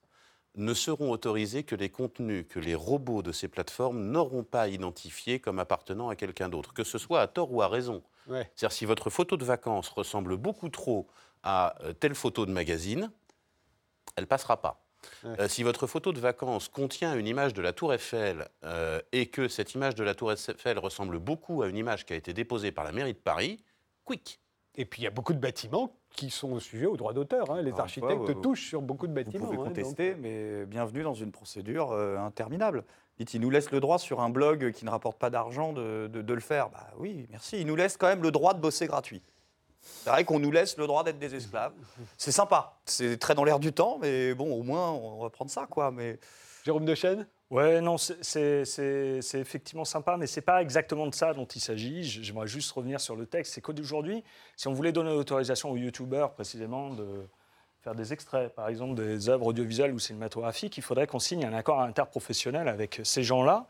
Ne seront autorisés que les contenus que les robots de ces plateformes n'auront pas identifiés comme appartenant à quelqu'un d'autre, que ce soit à tort ou à raison. Ouais. C'est-à-dire si votre photo de vacances ressemble beaucoup trop à euh, telle photo de magazine, elle passera pas. Ouais. Euh, si votre photo de vacances contient une image de la Tour Eiffel euh, et que cette image de la Tour Eiffel ressemble beaucoup à une image qui a été déposée par la mairie de Paris, quick. Et puis il y a beaucoup de bâtiments qui sont sujets au droit d'auteur. hein. Les architectes vous- touchent sur beaucoup de Vous bâtiments. pouvez hein, contester, donc- mais bienvenue dans une procédure euh, interminable. Dites, il nous laisse le droit sur un blog qui ne rapporte pas d'argent de, de- de le faire. Bah oui, merci. Il nous laisse quand même le droit de bosser gratuit. C'est vrai qu'on nous laisse le droit d'être des esclaves. C'est sympa. C'est très dans l'air du temps, mais bon, au moins, on va prendre ça, quoi. Mais Jérôme Dechaine Ouais, non, c'est- effectivement sympa, mais c'est pas exactement de ça dont il s'agit. J'aimerais juste revenir sur le texte. C'est qu'aujourd'hui, si on voulait donner l'autorisation aux youtubeurs précisément de faire des extraits, par exemple des œuvres audiovisuelles ou cinématographiques, il faudrait qu'on signe un accord interprofessionnel avec ces gens-là.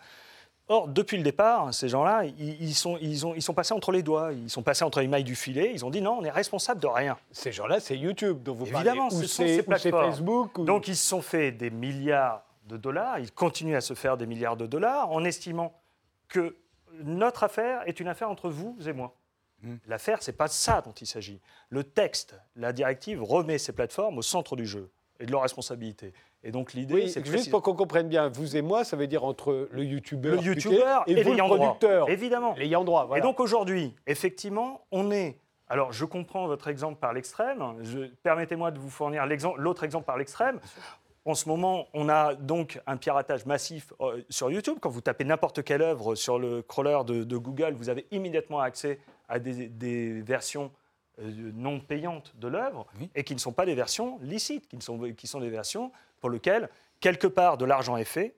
Or, depuis le départ, ces gens-là, ils, ils sont, ils, ont, ils sont passés entre les doigts, ils sont passés entre les mailles du filet, ils ont dit non, on est responsable de rien. Ces gens-là, c'est YouTube dont vous Évidemment, parlez. ce Ou sont c'est ces plateformes. Facebook. ou- Donc ils se sont fait des milliards de dollars, ils continuent à se faire des milliards de dollars en estimant que notre affaire est une affaire entre vous et moi. Mm. L'affaire, c'est pas ça dont il s'agit. Le texte, la directive remet ces plateformes au centre du jeu et de leur responsabilité. Et donc l'idée, Oui, c'est que juste pour qu'on comprenne bien, vous et moi, ça veut dire entre le youtubeur le youtubeur et, et, vous le l'ayant droit. producteur, Évidemment. l'ayant droit. Voilà. Et donc aujourd'hui, effectivement, on est. Alors, je comprends votre exemple par l'extrême. Permettez-moi de vous fournir l'autre exemple par l'extrême. En ce moment, on a donc un piratage massif euh, sur YouTube. Quand vous tapez n'importe quelle œuvre sur le crawler de, de Google, vous avez immédiatement accès à des, des versions euh, non payantes de l'œuvre Oui. et qui ne sont pas des versions licites, qui, ne sont, qui sont des versions pour lesquelles, quelque part, de l'argent est fait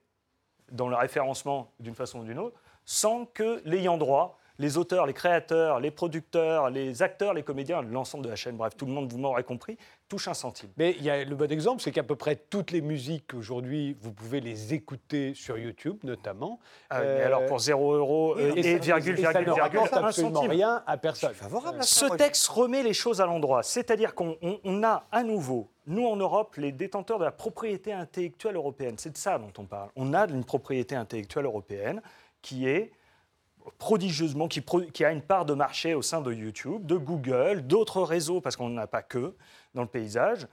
dans le référencement d'une façon ou d'une autre, sans que l'ayant droit, les auteurs, les créateurs, les producteurs, les acteurs, les comédiens, l'ensemble de la chaîne, bref, tout le monde, vous m'aurez compris, touche un centime. Mais il y a le bon exemple, c'est qu'à peu près toutes les musiques aujourd'hui, vous pouvez les écouter sur YouTube notamment. Ah, Euh, mais alors pour 0 euros euh, et et, ça- virgule, et ça virgule, ne virgule, rapporte un absolument centime. rien à personne. favorable à Ce texte remet les choses à l'endroit, c'est-à-dire qu'on on- on a à nouveau, nous en Europe, les détenteurs de la propriété intellectuelle européenne. C'est de ça dont on parle. On a une propriété intellectuelle européenne qui est prodigieusement, qui, pro- qui a une part de marché au sein de YouTube, de Google, d'autres réseaux, parce qu'on n'en a pas que dans le paysage,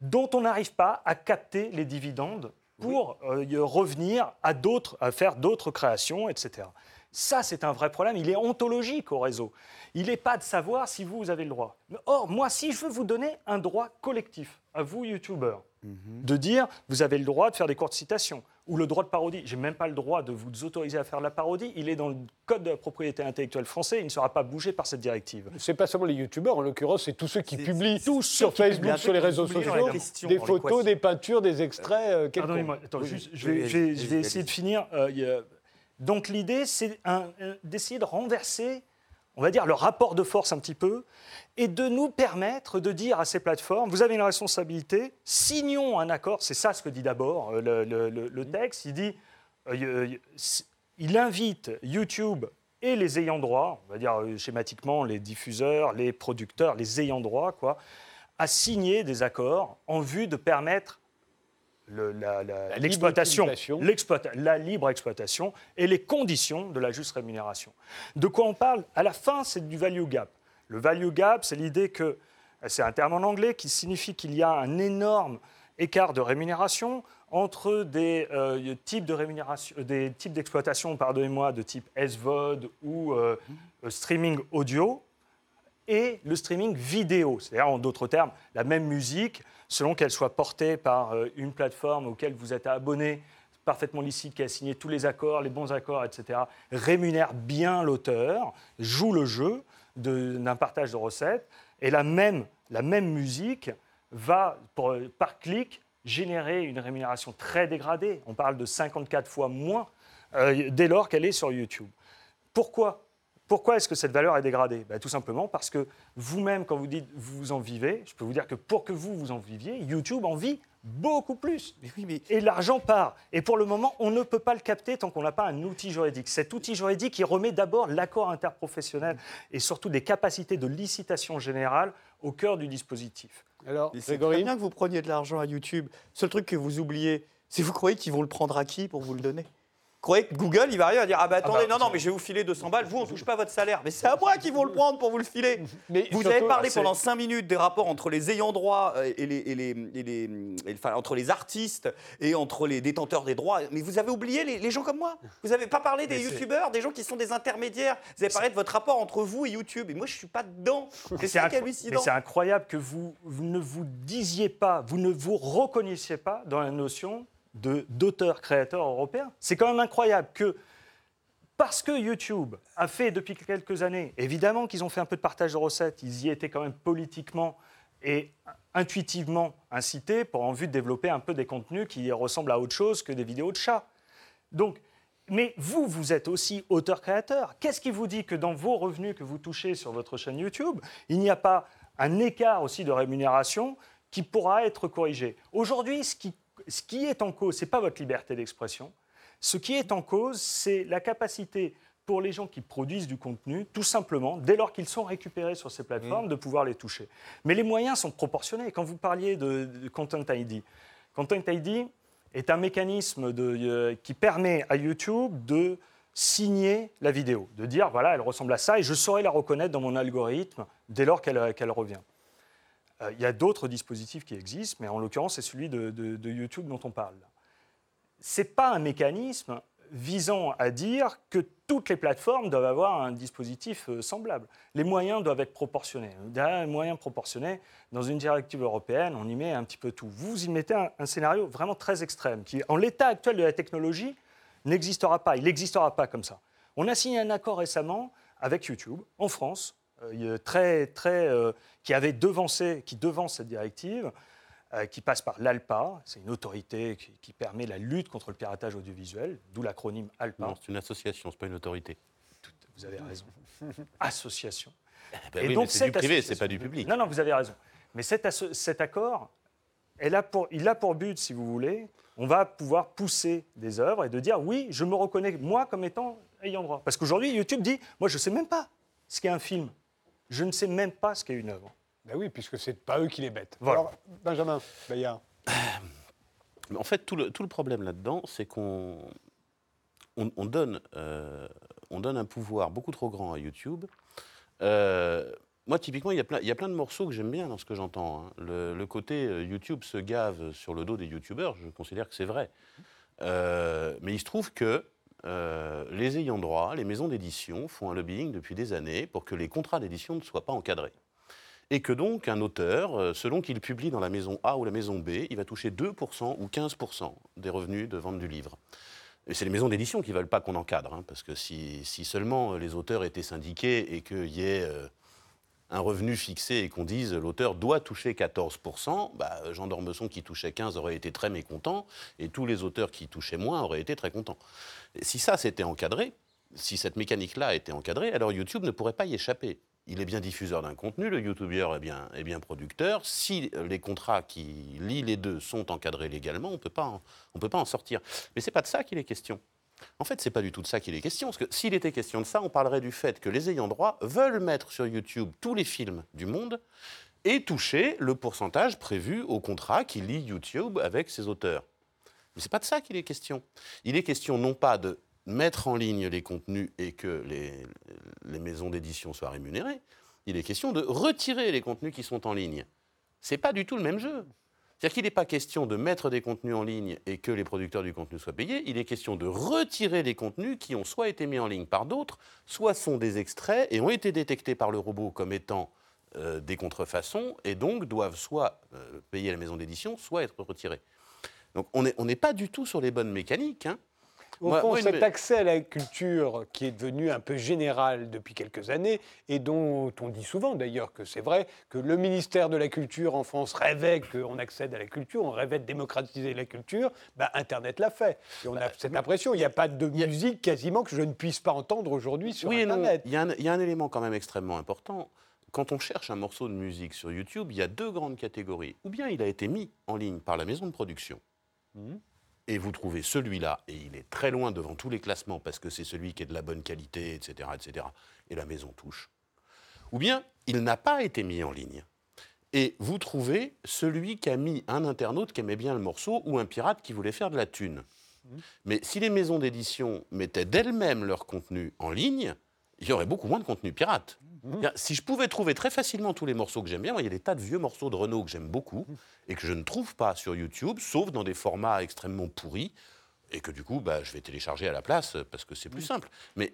dont on n'arrive pas à capter les dividendes pour euh, revenir à d'autres, à faire d'autres créations, etc. Ça, c'est un vrai problème. Il est ontologique au réseau. Il n'est pas de savoir si vous, vous avez le droit. Or, moi, si je veux vous donner un droit collectif, à vous, youtubeurs, de dire vous avez le droit de faire des courtes citations ou le droit de parodie. J'ai même pas le droit de vous autoriser à faire de la parodie. Il est dans le code de la propriété intellectuelle français. Il ne sera pas bougé par cette directive. C'est pas seulement les youtubeurs, en l'occurrence, c'est tous ceux qui publient tous sur Facebook, publient. sur les réseaux sociaux, des photos, des peintures, des extraits. euh. Pardonnez-moi, oui, je vais, oui, je vais- allez-y, je vais essayer de finir. Euh, Donc l'idée, c'est d'essayer de renverser, on va dire, le rapport de force un petit peu, et de nous permettre de dire à ces plateformes, vous avez une responsabilité, signons un accord, c'est ça ce que dit d'abord le, le- le- le texte, dit, euh, il invite YouTube et les ayants droit, on va dire euh, schématiquement les diffuseurs, les producteurs, les ayants droit, quoi, à signer des accords en vue de permettre le- la- la- La l'exploitation, libre la libre exploitation et les conditions de la juste rémunération. De quoi on parle À la fin, c'est du value gap. Le value gap, c'est l'idée que, c'est un terme en anglais qui signifie qu'il y a un énorme écart de rémunération entre des euh, types de rémunération, des types d'exploitation, pardonnez-moi, de type SVOD ou euh, euh, streaming audio, et le streaming vidéo. C'est-à-dire, en d'autres termes, la même musique, selon qu'elle soit portée par euh, une plateforme auquel vous êtes abonné, parfaitement licite, qui a signé tous les accords, les bons accords, etc., rémunère bien l'auteur, joue le jeu, d'un partage de recettes. Et la même, la même musique va, par clic, générer une rémunération très dégradée. On parle de 54 fois moins euh, dès lors qu'elle est sur YouTube. Pourquoi Pourquoi est-ce que cette valeur est dégradée Ben, Tout simplement parce que vous-même, quand vous dites vous en vivez, je peux vous dire que pour que vous vous en viviez, YouTube en vit beaucoup plus. Et l'argent part. Et pour le moment, on ne peut pas le capter tant qu'on n'a pas un outil juridique. Cet outil juridique, il remet d'abord l'accord interprofessionnel et surtout des capacités de licitation générale au cœur du dispositif. Alors, C'est très bien que vous preniez de l'argent à YouTube. Seul truc que vous oubliez, c'est vous croyez qu'ils vont le prendre à qui pour vous le donner? Croyez que Google, il va arriver à dire Ah bah attendez, bah, non, non, mais je vais vous filer 200 balles, vous, on touche pas votre salaire. Mais c'est à moi qu'ils vont le prendre pour vous le filer. Mais Vous surtout- avez parlé pendant 5 minutes des rapports entre les ayants droit euh, et les, et les, et les- et enfin, entre les artistes et entre les détenteurs des droits. Mais vous avez oublié les, les gens comme moi. Vous n'avez pas parlé des youtubeurs, des gens qui sont des intermédiaires. Vous avez parlé de votre rapport entre vous et YouTube. Et moi, je suis pas dedans. C'est Mais ça c'est incroyable que vous, vous ne vous disiez pas, vous ne vous reconnaissiez pas dans la notion de- d'auteur-créateur européen. C'est quand même incroyable que, parce que YouTube a fait depuis quelques années, évidemment qu'ils ont fait un peu de partage de recettes, ils y étaient quand même politiquement et intuitivement incités pour en vue de développer un peu des contenus qui ressemblent à autre chose que des vidéos de chats. Donc, mais vous, vous êtes aussi auteur-créateur. Qu'est-ce qui vous dit que dans vos revenus que vous touchez sur votre chaîne YouTube, il n'y a pas un écart aussi de rémunération qui pourra être corrigé? Aujourd'hui, ce qui, ce qui est en cause, ce n'est pas votre liberté d'expression. Ce qui est en cause, c'est la capacité pour les gens qui produisent du contenu, tout simplement, dès lors qu'ils sont récupérés sur ces plateformes, de pouvoir les toucher. Mais les moyens sont proportionnés. Quand vous parliez de, de Content ID, Content ID est un mécanisme de, euh, qui permet à YouTube de signer la vidéo, de dire voilà, elle ressemble à ça et je saurai la reconnaître dans mon algorithme dès lors qu'elle euh, qu'elle revient. Euh, Il y a d'autres dispositifs qui existent, mais en l'occurrence, c'est celui de, YouTube dont on parle. Ce n'est pas un mécanisme visant à dire que toutes les plateformes doivent avoir un dispositif euh, semblable. Les moyens doivent être proportionnés. Derrière les moyens proportionnés, dans une directive européenne, on y met un petit peu tout. Vous y mettez un, scénario vraiment très extrême, qui, en l'état actuel de la technologie, n'existera pas. Il n'existera pas comme ça. On a signé un accord récemment avec YouTube, en France, très, très, euh, qui avait devancé, qui devance cette directive, euh, qui passe par l'ALPA, c'est une autorité qui, qui permet la lutte contre le piratage audiovisuel, d'où l'acronyme ALPA. Non, c'est une association, c'est pas une autorité. Vous avez raison. Association. Ben Et oui, donc c'est du privé, c'est pas du public. Non, non, vous avez raison. Mais cet, cet accord, elle a pour, il a pour but, si vous voulez, on va pouvoir pousser des œuvres et de dire oui, je me reconnais moi comme étant ayant droit. Parce qu'aujourd'hui, YouTube dit moi, je ne sais même pas ce qu'est un film. Je ne sais même pas ce qu'est une œuvre. Ben oui, puisque c'est pas eux qui les mettent. Voilà. Alors, Benjamin Bayard. En fait, tout le, tout le problème là-dedans, c'est qu'on on, on donne, euh, on donne un pouvoir beaucoup trop grand à YouTube. Euh, moi, typiquement, il y, a plein, il y a plein de morceaux que j'aime bien dans ce que j'entends. hein. Le, le côté euh, YouTube se gave sur le dos des YouTubeurs, je considère que c'est vrai. Euh, mais il se trouve que euh, les ayants droit, les maisons d'édition font un lobbying depuis des années pour que les contrats d'édition ne soient pas encadrés. Et que donc un auteur, euh, selon qu'il publie dans la maison A ou la maison B, il va toucher 2% ou 15% des revenus de vente du livre. Et c'est les maisons d'édition qui ne veulent pas qu'on encadre, hein, parce que si, si seulement les auteurs étaient syndiqués et qu'il y ait euh, un revenu fixé et qu'on dise l'auteur doit toucher 14%, bah, Jean d'Ormesson qui touchait 15 aurait été très mécontent, et tous les auteurs qui touchaient moins auraient été très contents. Si ça s'était encadré, si cette mécanique-là était encadrée, alors YouTube ne pourrait pas y échapper. Il est bien diffuseur d'un contenu, le youtubeur est bien, est bien producteur. Si les contrats qui lient les deux sont encadrés légalement, on ne peut pas en- sortir. Mais c'est pas de ça qu'il est question. En fait, c'est pas du tout de ça qu'il est question. Parce que s'il était question de ça, on parlerait du fait que les ayants droit veulent mettre sur YouTube tous les films du monde et toucher le pourcentage prévu au contrat qui lie YouTube avec ses auteurs. Mais c'est pas de ça qu'il est question. Il est question non pas de mettre en ligne les contenus et que les, les maisons d'édition soient rémunérées. Il est question de retirer les contenus qui sont en ligne. C'est pas du tout le même jeu. C'est-à-dire qu'il n'est pas question de mettre des contenus en ligne et que les producteurs du contenu soient payés. Il est question de retirer les contenus qui ont soit été mis en ligne par d'autres, soit sont des extraits et ont été détectés par le robot comme étant euh, des contrefaçons et donc doivent soit euh, payer la maison d'édition, soit être retirés. Donc on n'est pas du tout sur les bonnes mécaniques. hein. Au Moi- fond, moi, cet accès à la culture qui est devenu un peu général depuis quelques années et dont on dit souvent d'ailleurs que c'est vrai que le ministère de la Culture en France rêvait qu'on accède à la culture, on rêvait de démocratiser la culture, bah, Internet l'a fait. Et on a cette impression, il n'y a pas de musique quasiment que je ne puisse pas entendre aujourd'hui sur oui. Internet. Il y, a un, il y a un élément quand même extrêmement important. Quand on cherche un morceau de musique sur YouTube, il y a deux grandes catégories. Ou bien il a été mis en ligne par la maison de production, Mhm. Et vous trouvez celui-là, et il est très loin devant tous les classements parce que c'est celui qui est de la bonne qualité, etc., etc., et la maison touche. Ou bien il n'a pas été mis en ligne. Et vous trouvez celui qu'a mis un internaute qui aimait bien le morceau ou un pirate qui voulait faire de la thune. Mais si les maisons d'édition mettaient d'elles-mêmes leur contenu en ligne, il y aurait beaucoup moins de contenu pirate. C'est-à-dire, Si je pouvais trouver très facilement tous les morceaux que j'aime bien, moi, il y a des tas de vieux morceaux de Renault que j'aime beaucoup et que je ne trouve pas sur YouTube, sauf dans des formats extrêmement pourris, et que du coup, bah, je vais télécharger à la place parce que c'est plus simple. Mais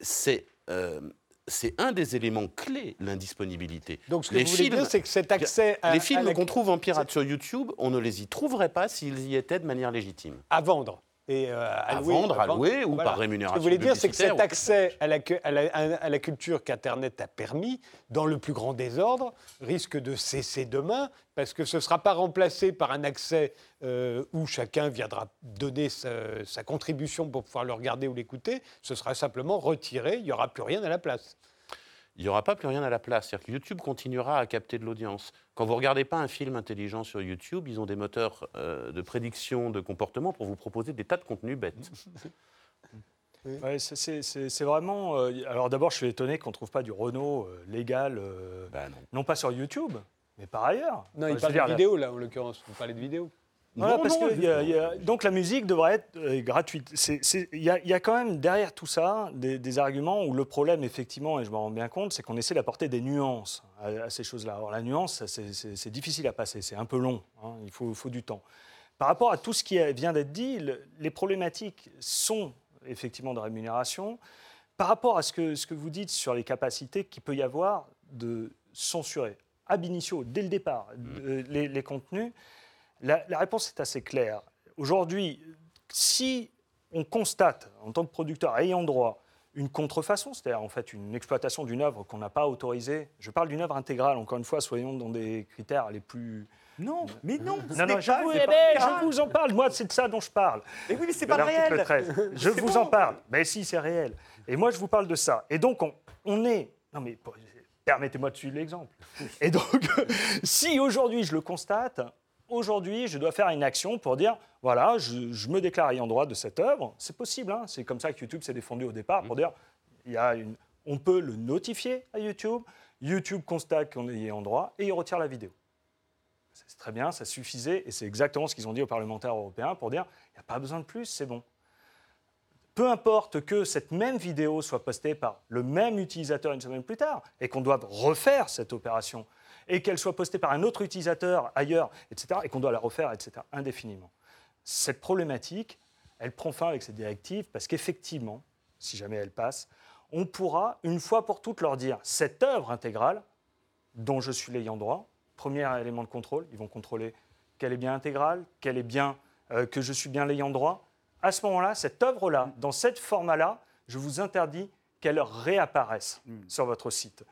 c'est euh, c'est un des éléments clés, l'indisponibilité. Donc ce que Les vous voulez films- dire, c'est que cet accès à, les films la- qu'on trouve en pirate sur YouTube, on ne les y trouverait pas s'ils y étaient de manière légitime. à vendre. Et, euh, À louer, vendre, à louer ou par Ce rémunération que vous voulez dire, c'est que cet accès à la, cu- à la- à la culture qu'Internet a permis, dans le plus grand désordre, risque de cesser demain, parce que ce ne sera pas remplacé par un accès euh, où chacun viendra donner sa, sa contribution pour pouvoir le regarder ou l'écouter. Ce sera simplement retiré, il n'y aura plus rien à la place. Il n'y aura pas plus rien à la place. C'est-à-dire que YouTube continuera à capter de l'audience. Quand vous ne regardez pas un film intelligent sur YouTube, ils ont des moteurs euh, de prédiction de comportement pour vous proposer des tas de contenus bêtes. Ouais, c'est- vraiment. euh, alors d'abord, je suis étonné qu'on ne trouve pas du Renault euh, légal, euh, Bah non. non pas sur YouTube, mais par ailleurs. Non, Enfin, il parle de la- vidéo, là, en l'occurrence. Vous parlez de vidéo. Voilà, Non, parce non, que il y a- il y a- donc la musique devrait être euh, gratuite. Il y, a- il y a quand même derrière tout ça des, des arguments où le problème, effectivement, et je m'en rends bien compte, c'est qu'on essaie d'apporter des nuances à, à ces choses-là. Alors la nuance, c'est- difficile à passer, c'est un peu long, hein, il faut, faut du temps. Par rapport à tout ce qui vient d'être dit, le- les problématiques sont effectivement de rémunération. Par rapport à ce que, ce que vous dites sur les capacités qu'il peut y avoir de censurer ab initio, dès le départ, euh, les, les contenus, la, la réponse est assez claire. Aujourd'hui, si on constate en tant que producteur ayant droit une contrefaçon, c'est-à-dire en fait une exploitation d'une œuvre qu'on n'a pas autorisée, je parle d'une œuvre intégrale, encore une fois, soyons dans des critères les plus... Non, mais non. Non, non, n'est je vous, je vous en parle, moi c'est de ça dont je parle. Mais oui, mais c'est pas réel. 13. Je vous bon. en parle. Mais si, c'est réel. Et moi, je vous parle de ça. Et donc, on, on est. Non, mais pour- permettez-moi de suivre l'exemple. Et donc, si aujourd'hui je le constate, aujourd'hui je dois faire une action pour dire voilà, je, je me déclare ayant droit de cette œuvre. C'est possible. hein. C'est comme ça que YouTube s'est défendu au départ pour dire il y a une, on peut le notifier à YouTube. YouTube constate qu'on est ayant droit et il retire la vidéo. C'est très bien, ça suffisait, et c'est exactement ce qu'ils ont dit aux parlementaires européens pour dire il n'y a pas besoin de plus, c'est bon. Peu importe que cette même vidéo soit postée par le même utilisateur une semaine plus tard, et qu'on doive refaire cette opération, et qu'elle soit postée par un autre utilisateur ailleurs, etc., et qu'on doit la refaire, etc., indéfiniment. Cette problématique, elle prend fin avec cette directive, parce qu'effectivement, si jamais elle passe, on pourra, une fois pour toutes, leur dire cette œuvre intégrale, dont je suis l'ayant droit, premier élément de contrôle, ils vont contrôler qu'elle est bien intégrale, qu'elle est bien, euh, que je suis bien l'ayant droit. À ce moment-là, cette œuvre-là, dans cette format-là, je vous interdis qu'elle réapparaisse sur votre site.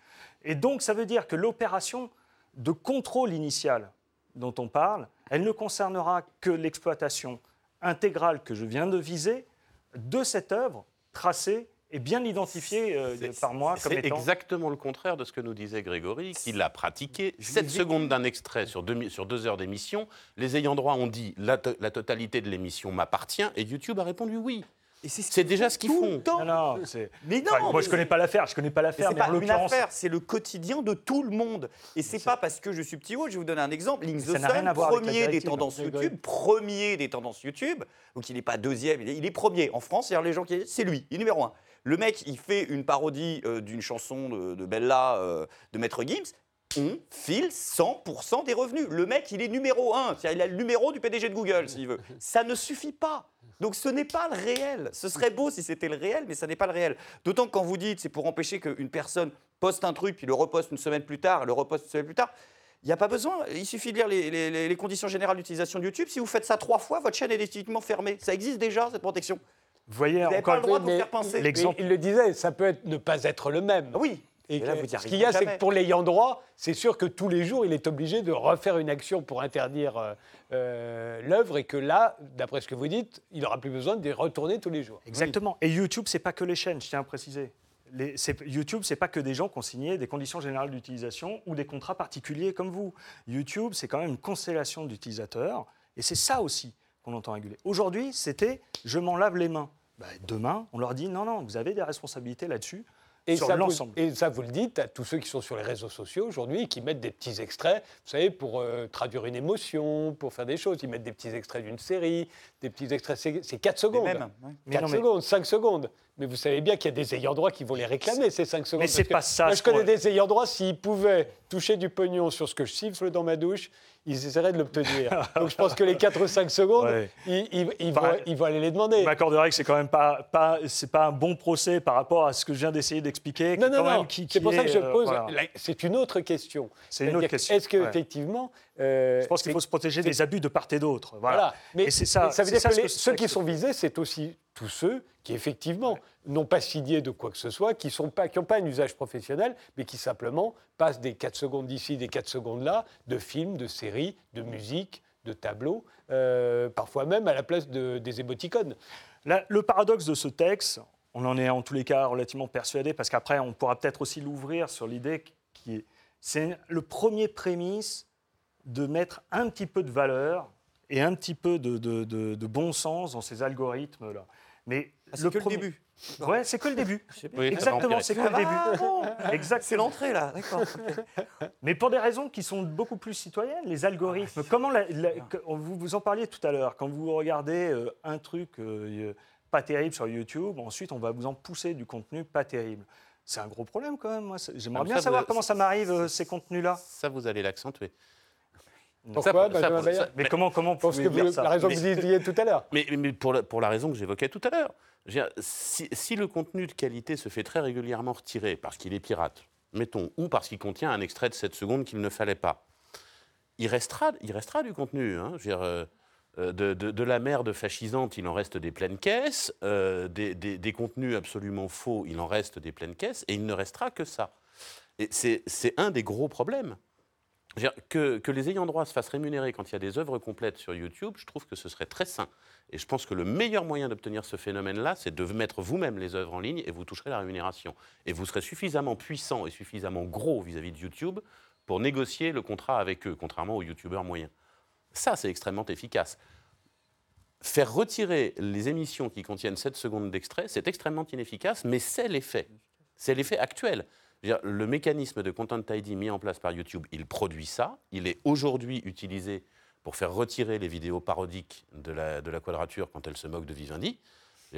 Et donc, ça veut dire que l'opération de contrôle initial dont on parle, elle ne concernera que l'exploitation intégrale que je viens de viser de cette œuvre tracée et bien identifiée euh, par moi comme C'est étant... exactement le contraire de ce que nous disait Grégory, qui l'a pratiqué. 7 secondes d'un extrait sur deux, mi- sur deux heures d'émission. Les ayants droit ont dit la totalité de l'émission m'appartient et YouTube a répondu oui. C'est déjà ce qu'ils font. le temps. Non, non, c'est- Mais non, Enfin, moi, mais je connais pas l'affaire. Je connais pas Mais l'affaire, c'est mais, en pas une l'occurrence, affaire, c'est le quotidien de tout le monde. Et c'est pas parce que je suis petit haut, je vais vous donner un exemple. Link the Sun, premier des tendances Grégory. YouTube, premier des tendances YouTube. Donc il n'est pas deuxième, il est, il est premier. En France, c'est-à-dire les gens qui. C'est lui, il est numéro un. Le mec, il fait une parodie euh, d'une chanson de, de Bella euh, de Maître Gims. On file 100% des revenus. Le mec, il est numéro un. Il a le numéro du PDG de Google, s'il veut. Ça ne suffit pas. Donc ce n'est pas le réel. Ce serait beau si c'était le réel, mais ça n'est pas le réel. D'autant que quand vous dites c'est pour empêcher qu'une personne poste un truc, puis le reposte une semaine plus tard, le reposte une semaine plus tard, il n'y a pas besoin. Il suffit de lire les, les- les- les conditions générales d'utilisation de YouTube. Si vous faites ça trois fois, votre chaîne est définitivement fermée. Ça existe déjà, cette protection. Vous voyez, encore pas le droit de vous faire pincer. il- L'exemple- il le disait, ça peut être, ne pas être le même. Oui. Et Et là, que- vous y ce qu'il y a, c'est que pour l'ayant droit, c'est sûr que tous les jours, il est obligé de refaire une action pour interdire euh, euh, l'œuvre et que là, d'après ce que vous dites, il n'aura plus besoin de les retourner tous les jours. Exactement. Et YouTube, c'est pas que les chaînes, je tiens à préciser. Les, c'est- YouTube, c'est pas que des gens qui ont signé des conditions générales d'utilisation ou des contrats particuliers comme vous. YouTube, c'est quand même une constellation d'utilisateurs, et c'est ça aussi qu'on entend réguler. Aujourd'hui, c'était je m'en lave les mains. Bah, demain, on leur dit non, non, vous avez des responsabilités là-dessus Et sur ça, vous, l'ensemble. et ça, vous le dites à tous ceux qui sont sur les réseaux sociaux aujourd'hui, qui mettent des petits extraits, vous savez, pour euh, traduire une émotion, pour faire des choses. Ils mettent des petits extraits d'une série, des petits extraits, c'est c'est 4 secondes. mêmes, ouais. Mais 4 non, mais- secondes, 5 secondes. Mais vous savez bien qu'il y a des ayants droit qui vont les réclamer, ces 5 secondes. Mais c'est pas ça, Moi, je connais des ayants droit, s'ils pouvaient toucher du pognon sur ce que je siffle dans ma douche, ils essaieraient de l'obtenir. Donc je pense que les 4 ou 5 secondes, Ouais. ils, ils- ils Enfin, vont, ils vont aller les demander. Vous m'accorderez que c'est quand même pas, pas, c'est pas un bon procès par rapport à ce que je viens d'essayer d'expliquer. Non, non, non. C'est pour ça que je euh, pose. voilà. C'est une autre question. C'est une autre question, Est-ce que ouais. Euh, Je pense qu'il faut se protéger des abus de part et d'autre. Voilà. Voilà. Mais Et c'est ça- mais ça veut dire ça que les- ceux qui sont visés, c'est aussi tous ceux qui effectivement n'ont pas signé de quoi que ce soit, qui n'ont pas, qui ont pas un usage professionnel, mais qui simplement passent des 4 secondes d'ici, des 4 secondes là, de films, de séries, de musique, de tableaux, euh, parfois même à la place de- des émoticônes. Là, le paradoxe de ce texte, on en est en tous les cas relativement persuadé, parce qu'après, on pourra peut-être aussi l'ouvrir sur l'idée qui est. C'est le premier prémisse de mettre un petit peu de valeur et un petit peu de, de- de- de bon sens dans ces algorithmes-là. Mais Ah, c'est que le début. Ouais, c'est que le début. Oui, Exactement, c'est que le Ah, début. bon. Exactement. C'est l'entrée là, d'accord. Mais pour des raisons qui sont beaucoup plus citoyennes, les algorithmes. Comment la- la- que- vous, vous en parliez tout à l'heure. Quand vous regardez euh, un truc euh, pas terrible sur YouTube, ensuite on va vous en pousser du contenu pas terrible. C'est un gros problème quand même. J'aimerais Ah, bien savoir vous- comment ça m'arrive euh, ces contenus-là. Ça, vous allez l'accentuer. Pourquoi, Ça, Benjamin ça- Bayer ça- Mais comment comment Parce pouvez que dire vous- ça la raison Mais- que vous disiez tout à l'heure. Mais, mais pour, la, pour la raison que j'évoquais tout à l'heure, si, si le contenu de qualité se fait très régulièrement retirer parce qu'il est pirate, mettons, ou parce qu'il contient un extrait de 7 secondes qu'il ne fallait pas, il restera, il restera du contenu. hein. Je veux dire, euh, euh, de, de- de la merde fascisante, il en reste des pleines caisses, euh, des, des- des contenus absolument faux, il en reste des pleines caisses, et il ne restera que ça. Et c'est un des gros problèmes. Que, que les ayants droit se fassent rémunérer quand il y a des œuvres complètes sur YouTube, je trouve que ce serait très sain. Et je pense que le meilleur moyen d'obtenir ce phénomène-là, c'est de mettre vous-même les œuvres en ligne et vous toucherez la rémunération. Et vous serez suffisamment puissant et suffisamment gros vis-à-vis de YouTube pour négocier le contrat avec eux, contrairement aux YouTubeurs moyens. Ça, c'est extrêmement efficace. Faire retirer les émissions qui contiennent 7 secondes d'extrait, c'est extrêmement inefficace, mais c'est l'effet. C'est l'effet actuel. Le mécanisme de Content ID mis en place par YouTube, il produit ça. Il est aujourd'hui utilisé pour faire retirer les vidéos parodiques de la, quadrature quand elle se moque de Vivendi.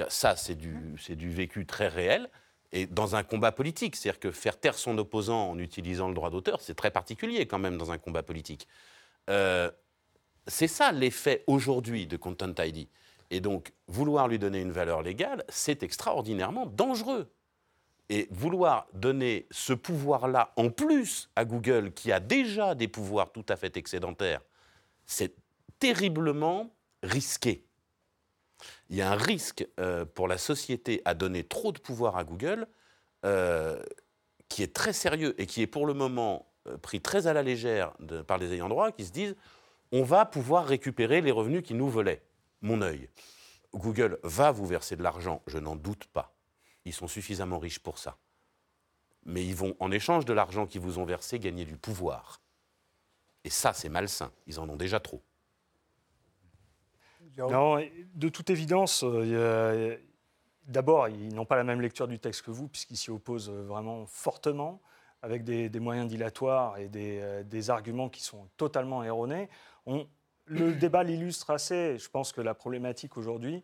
Ça, c'est du, c'est du vécu très réel. Et dans un combat politique, c'est-à-dire que faire taire son opposant en utilisant le droit d'auteur, c'est très particulier quand même dans un combat politique. Euh, c'est ça l'effet aujourd'hui de Content ID. Et donc, vouloir lui donner une valeur légale, c'est extraordinairement dangereux. Et vouloir donner ce pouvoir-là en plus à Google, qui a déjà des pouvoirs tout à fait excédentaires, c'est terriblement risqué. Il y a un risque euh, pour la société à donner trop de pouvoir à Google euh, qui est très sérieux et qui est pour le moment euh, pris très à la légère par les ayants droit qui se disent on va pouvoir récupérer les revenus qui nous volaient. Mon œil. Google va vous verser de l'argent, je n'en doute pas. Ils sont suffisamment riches pour ça. Mais ils vont, en échange de l'argent qu'ils vous ont versé, gagner du pouvoir. Et ça, c'est malsain. Ils en ont déjà trop. Non, de toute évidence, euh, d'abord, ils n'ont pas la même lecture du texte que vous, puisqu'ils s'y opposent euh, vraiment fortement, avec des, des moyens dilatoires et des, euh, des arguments qui sont totalement erronés. On- le débat l'illustre assez. Je pense que la problématique aujourd'hui,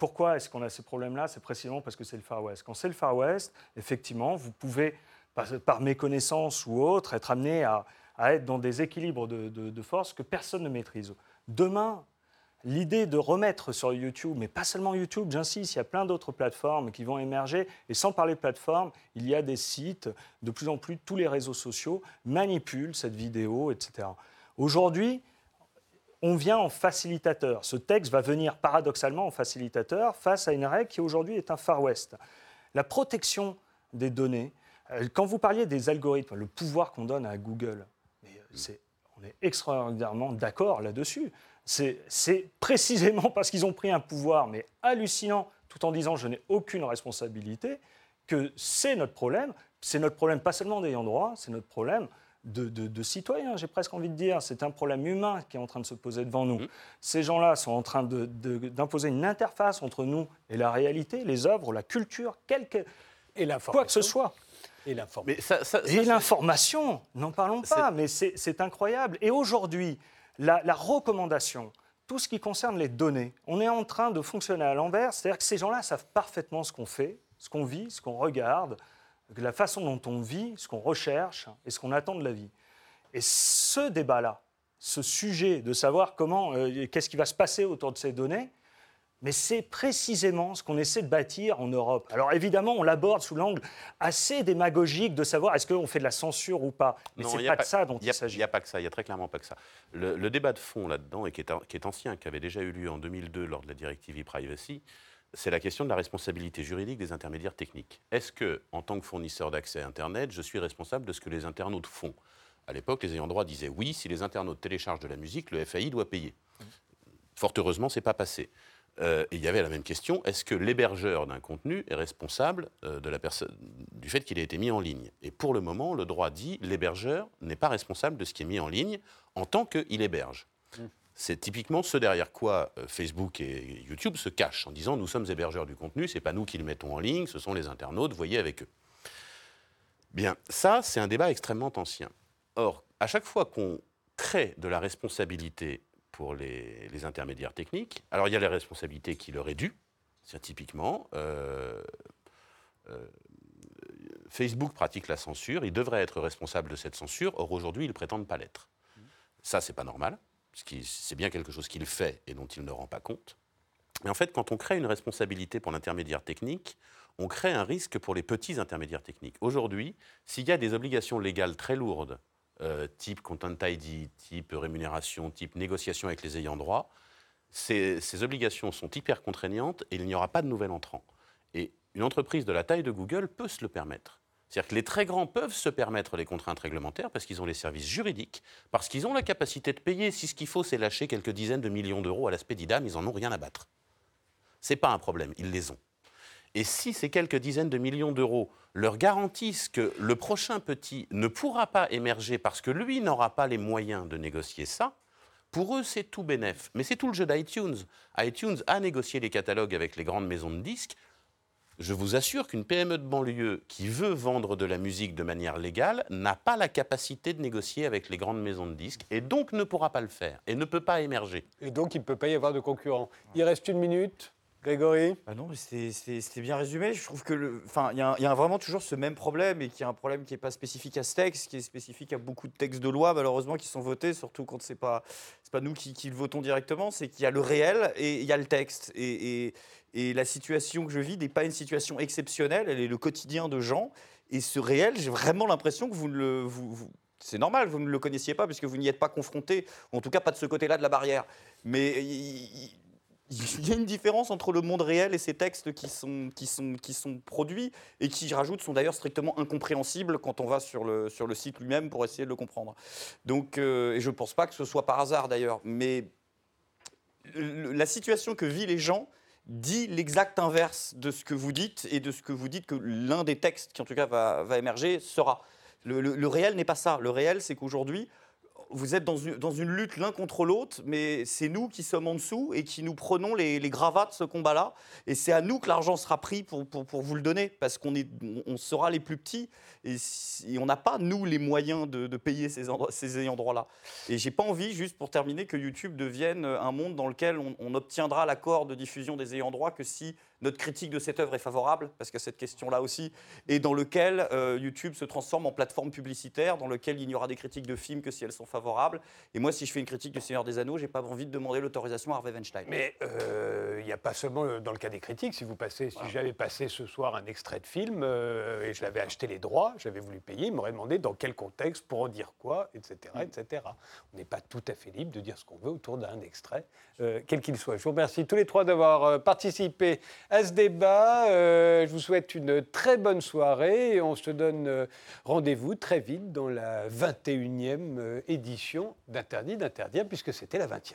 pourquoi est-ce qu'on a ces problèmes-là C'est précisément parce que c'est le Far West. Quand c'est le Far West, effectivement, vous pouvez, par, méconnaissance ou autre, être amené à, à être dans des équilibres de, de, de force que personne ne maîtrise. Demain, L'idée de remettre sur YouTube, mais pas seulement YouTube, j'insiste, il y a plein d'autres plateformes qui vont émerger. Et sans parler de plateformes, il y a des sites, de plus en plus tous les réseaux sociaux manipulent cette vidéo, etc. Aujourd'hui, on vient en facilitateur. Ce texte va venir paradoxalement en facilitateur face à une règle qui aujourd'hui est un Far West. La protection des données, euh, quand vous parliez des algorithmes, le pouvoir qu'on donne à Google, euh, on est extraordinairement d'accord là-dessus. C'est précisément parce qu'ils ont pris un pouvoir, mais hallucinant, tout en disant je n'ai aucune responsabilité, que c'est notre problème. C'est notre problème pas seulement d'ayant droit, c'est notre problème de, de- de citoyens, j'ai presque envie de dire. C'est un problème humain qui est en train de se poser devant nous. Ces gens-là sont en train de- de- d'imposer une interface entre nous et la réalité, les œuvres, la culture, quelque, Et quoi que ce soit. Et l'information. N'en parlons pas, mais c'est c'est incroyable. Et aujourd'hui, la, la recommandation, tout ce qui concerne les données, on est en train de fonctionner à l'envers, c'est-à-dire que ces gens-là savent parfaitement ce qu'on fait, ce qu'on vit, ce qu'on regarde, la façon dont on vit, ce qu'on recherche et ce qu'on attend de la vie. Et ce débat-là, ce sujet de savoir comment, euh, qu'est-ce qui va se passer autour de ces données, mais c'est précisément ce qu'on essaie de bâtir en Europe. Alors évidemment, on l'aborde sous l'angle assez démagogique de savoir est-ce qu'on fait de la censure ou pas. Mais c'est pas a de ça dont il s'agit. Il n'y a pas que ça, il n'y a très clairement pas que ça. Le, le débat de fond là-dedans, et qui est, qui est ancien, qui avait déjà eu lieu en 2002 lors de la directive e-privacy, c'est la question de la responsabilité juridique des intermédiaires techniques. Est-ce que, en tant que fournisseur d'accès à Internet, je suis responsable de ce que les internautes font? À l'époque, les ayants droit disaient oui, si les internautes téléchargent de la musique, le FAI doit payer. Fort heureusement, c'est pas passé. Euh, et il y avait la même question est-ce que l'hébergeur d'un contenu est responsable euh, du fait qu'il ait été mis en ligne? Et pour le moment, le droit dit l'hébergeur n'est pas responsable de ce qui est mis en ligne en tant qu'il héberge. C'est typiquement ce derrière quoi euh, Facebook et YouTube se cachent en disant nous sommes hébergeurs du contenu, c'est pas nous qui le mettons en ligne, ce sont les internautes, voyez avec eux. Bien, ça, c'est un débat extrêmement ancien. Or, à chaque fois qu'on crée de la responsabilité pour les, intermédiaires techniques, alors il y a les responsabilités qui leur est due. C'est typiquement, euh, euh, Facebook pratique la censure, il devrait être responsable de cette censure, or aujourd'hui, ils prétendent pas l'être. Ça, c'est pas normal, c'est bien quelque chose qu'il fait et dont il ne rend pas compte. Mais en fait, quand on crée une responsabilité pour l'intermédiaire technique, on crée un risque pour les petits intermédiaires techniques. Aujourd'hui, s'il y a des obligations légales très lourdes, euh, type content ID, type rémunération, type négociation avec les ayants droit, ces, ces obligations sont hyper contraignantes et il n'y aura pas de nouvel entrant. Et une entreprise de la taille de Google peut se le permettre. C'est-à-dire que les très grands peuvent se permettre les contraintes réglementaires parce qu'ils ont les services juridiques, parce qu'ils ont la capacité de payer. Si ce qu'il faut, c'est lâcher quelques dizaines de millions d'euros à l'aspect d'IDAM, ils n'en ont rien à battre. Ce n'est pas un problème, ils les ont. Et si ces quelques dizaines de millions d'euros leur garantissent que le prochain petit ne pourra pas émerger parce que lui n'aura pas les moyens de négocier ça, pour eux, c'est tout bénef. Mais c'est tout le jeu d'iTunes. iTunes a négocié les catalogues avec les grandes maisons de disques. Je vous assure qu'une PME de banlieue qui veut vendre de la musique de manière légale n'a pas la capacité de négocier avec les grandes maisons de disques et donc ne pourra pas le faire et ne peut pas émerger. Et donc, il ne peut pas y avoir de concurrents. Il reste une minute. Grégory Ah non, c'était bien résumé. Je trouve que, enfin, il y, a y vraiment toujours ce même problème et qui est un problème qui n'est pas spécifique à ce texte, qui est spécifique à beaucoup de textes de loi, malheureusement, qui sont votés, surtout quand c'est pas, pas nous qui, qui le votons directement. C'est qu'il y a le réel et il y a le texte. Et, et- et la situation que je vis n'est pas une situation exceptionnelle. Elle est le quotidien de gens. Et ce réel, j'ai vraiment l'impression que vous ne le, c'est normal, vous ne le connaissiez pas puisque vous n'y êtes pas confronté, ou en tout cas pas de ce côté-là de la barrière. Mais il- y a une différence entre le monde réel et ces textes qui sont, produits et qui, je rajoute, sont d'ailleurs strictement incompréhensibles quand on va sur le, site lui-même pour essayer de le comprendre. Donc, euh, et je ne pense pas que ce soit par hasard d'ailleurs, mais la situation que vivent les gens dit l'exact inverse de ce que vous dites et de ce que vous dites que l'un des textes qui en tout cas va, va émerger sera. Le, le- le réel n'est pas ça. Le réel, c'est qu'aujourd'hui, vous êtes dans une, dans une lutte l'un contre l'autre, mais c'est nous qui sommes en dessous et qui nous prenons les, gravats de ce combat-là. Et c'est à nous que l'argent sera pris pour, pour, pour vous le donner, parce qu'on est, on sera les plus petits et, on n'a pas, nous, les moyens de, de payer ces, ces ayants droit-là. Et j'ai pas envie, juste pour terminer, que YouTube devienne un monde dans lequel on, on obtiendra l'accord de diffusion des ayants droit que si notre critique de cette œuvre est favorable, parce qu'il y a cette question-là aussi, et dans lequel euh, YouTube se transforme en plateforme publicitaire, dans lequel il n'y aura des critiques de films que si elles sont favorables. Et moi, si je fais une critique du Seigneur des Anneaux, j'ai pas envie de demander l'autorisation à Harvey Weinstein. Mais euh, il n'y a pas seulement euh, dans le cas des critiques. Si vous passez, si j'avais passé ce soir un extrait de film euh, et je l'avais acheté les droits, j'avais voulu payer, il m'aurait demandé dans quel contexte, pour en dire quoi, etc., etc. On n'est pas tout à fait libre de dire ce qu'on veut autour d'un extrait, quel qu'il soit. Je vous remercie tous les trois d'avoir participé à ce débat. Euh, je vous souhaite une très bonne soirée et on se donne euh, rendez-vous très vite dans la 21e euh, édition d'Interdit d'interdire puisque c'était la 20e.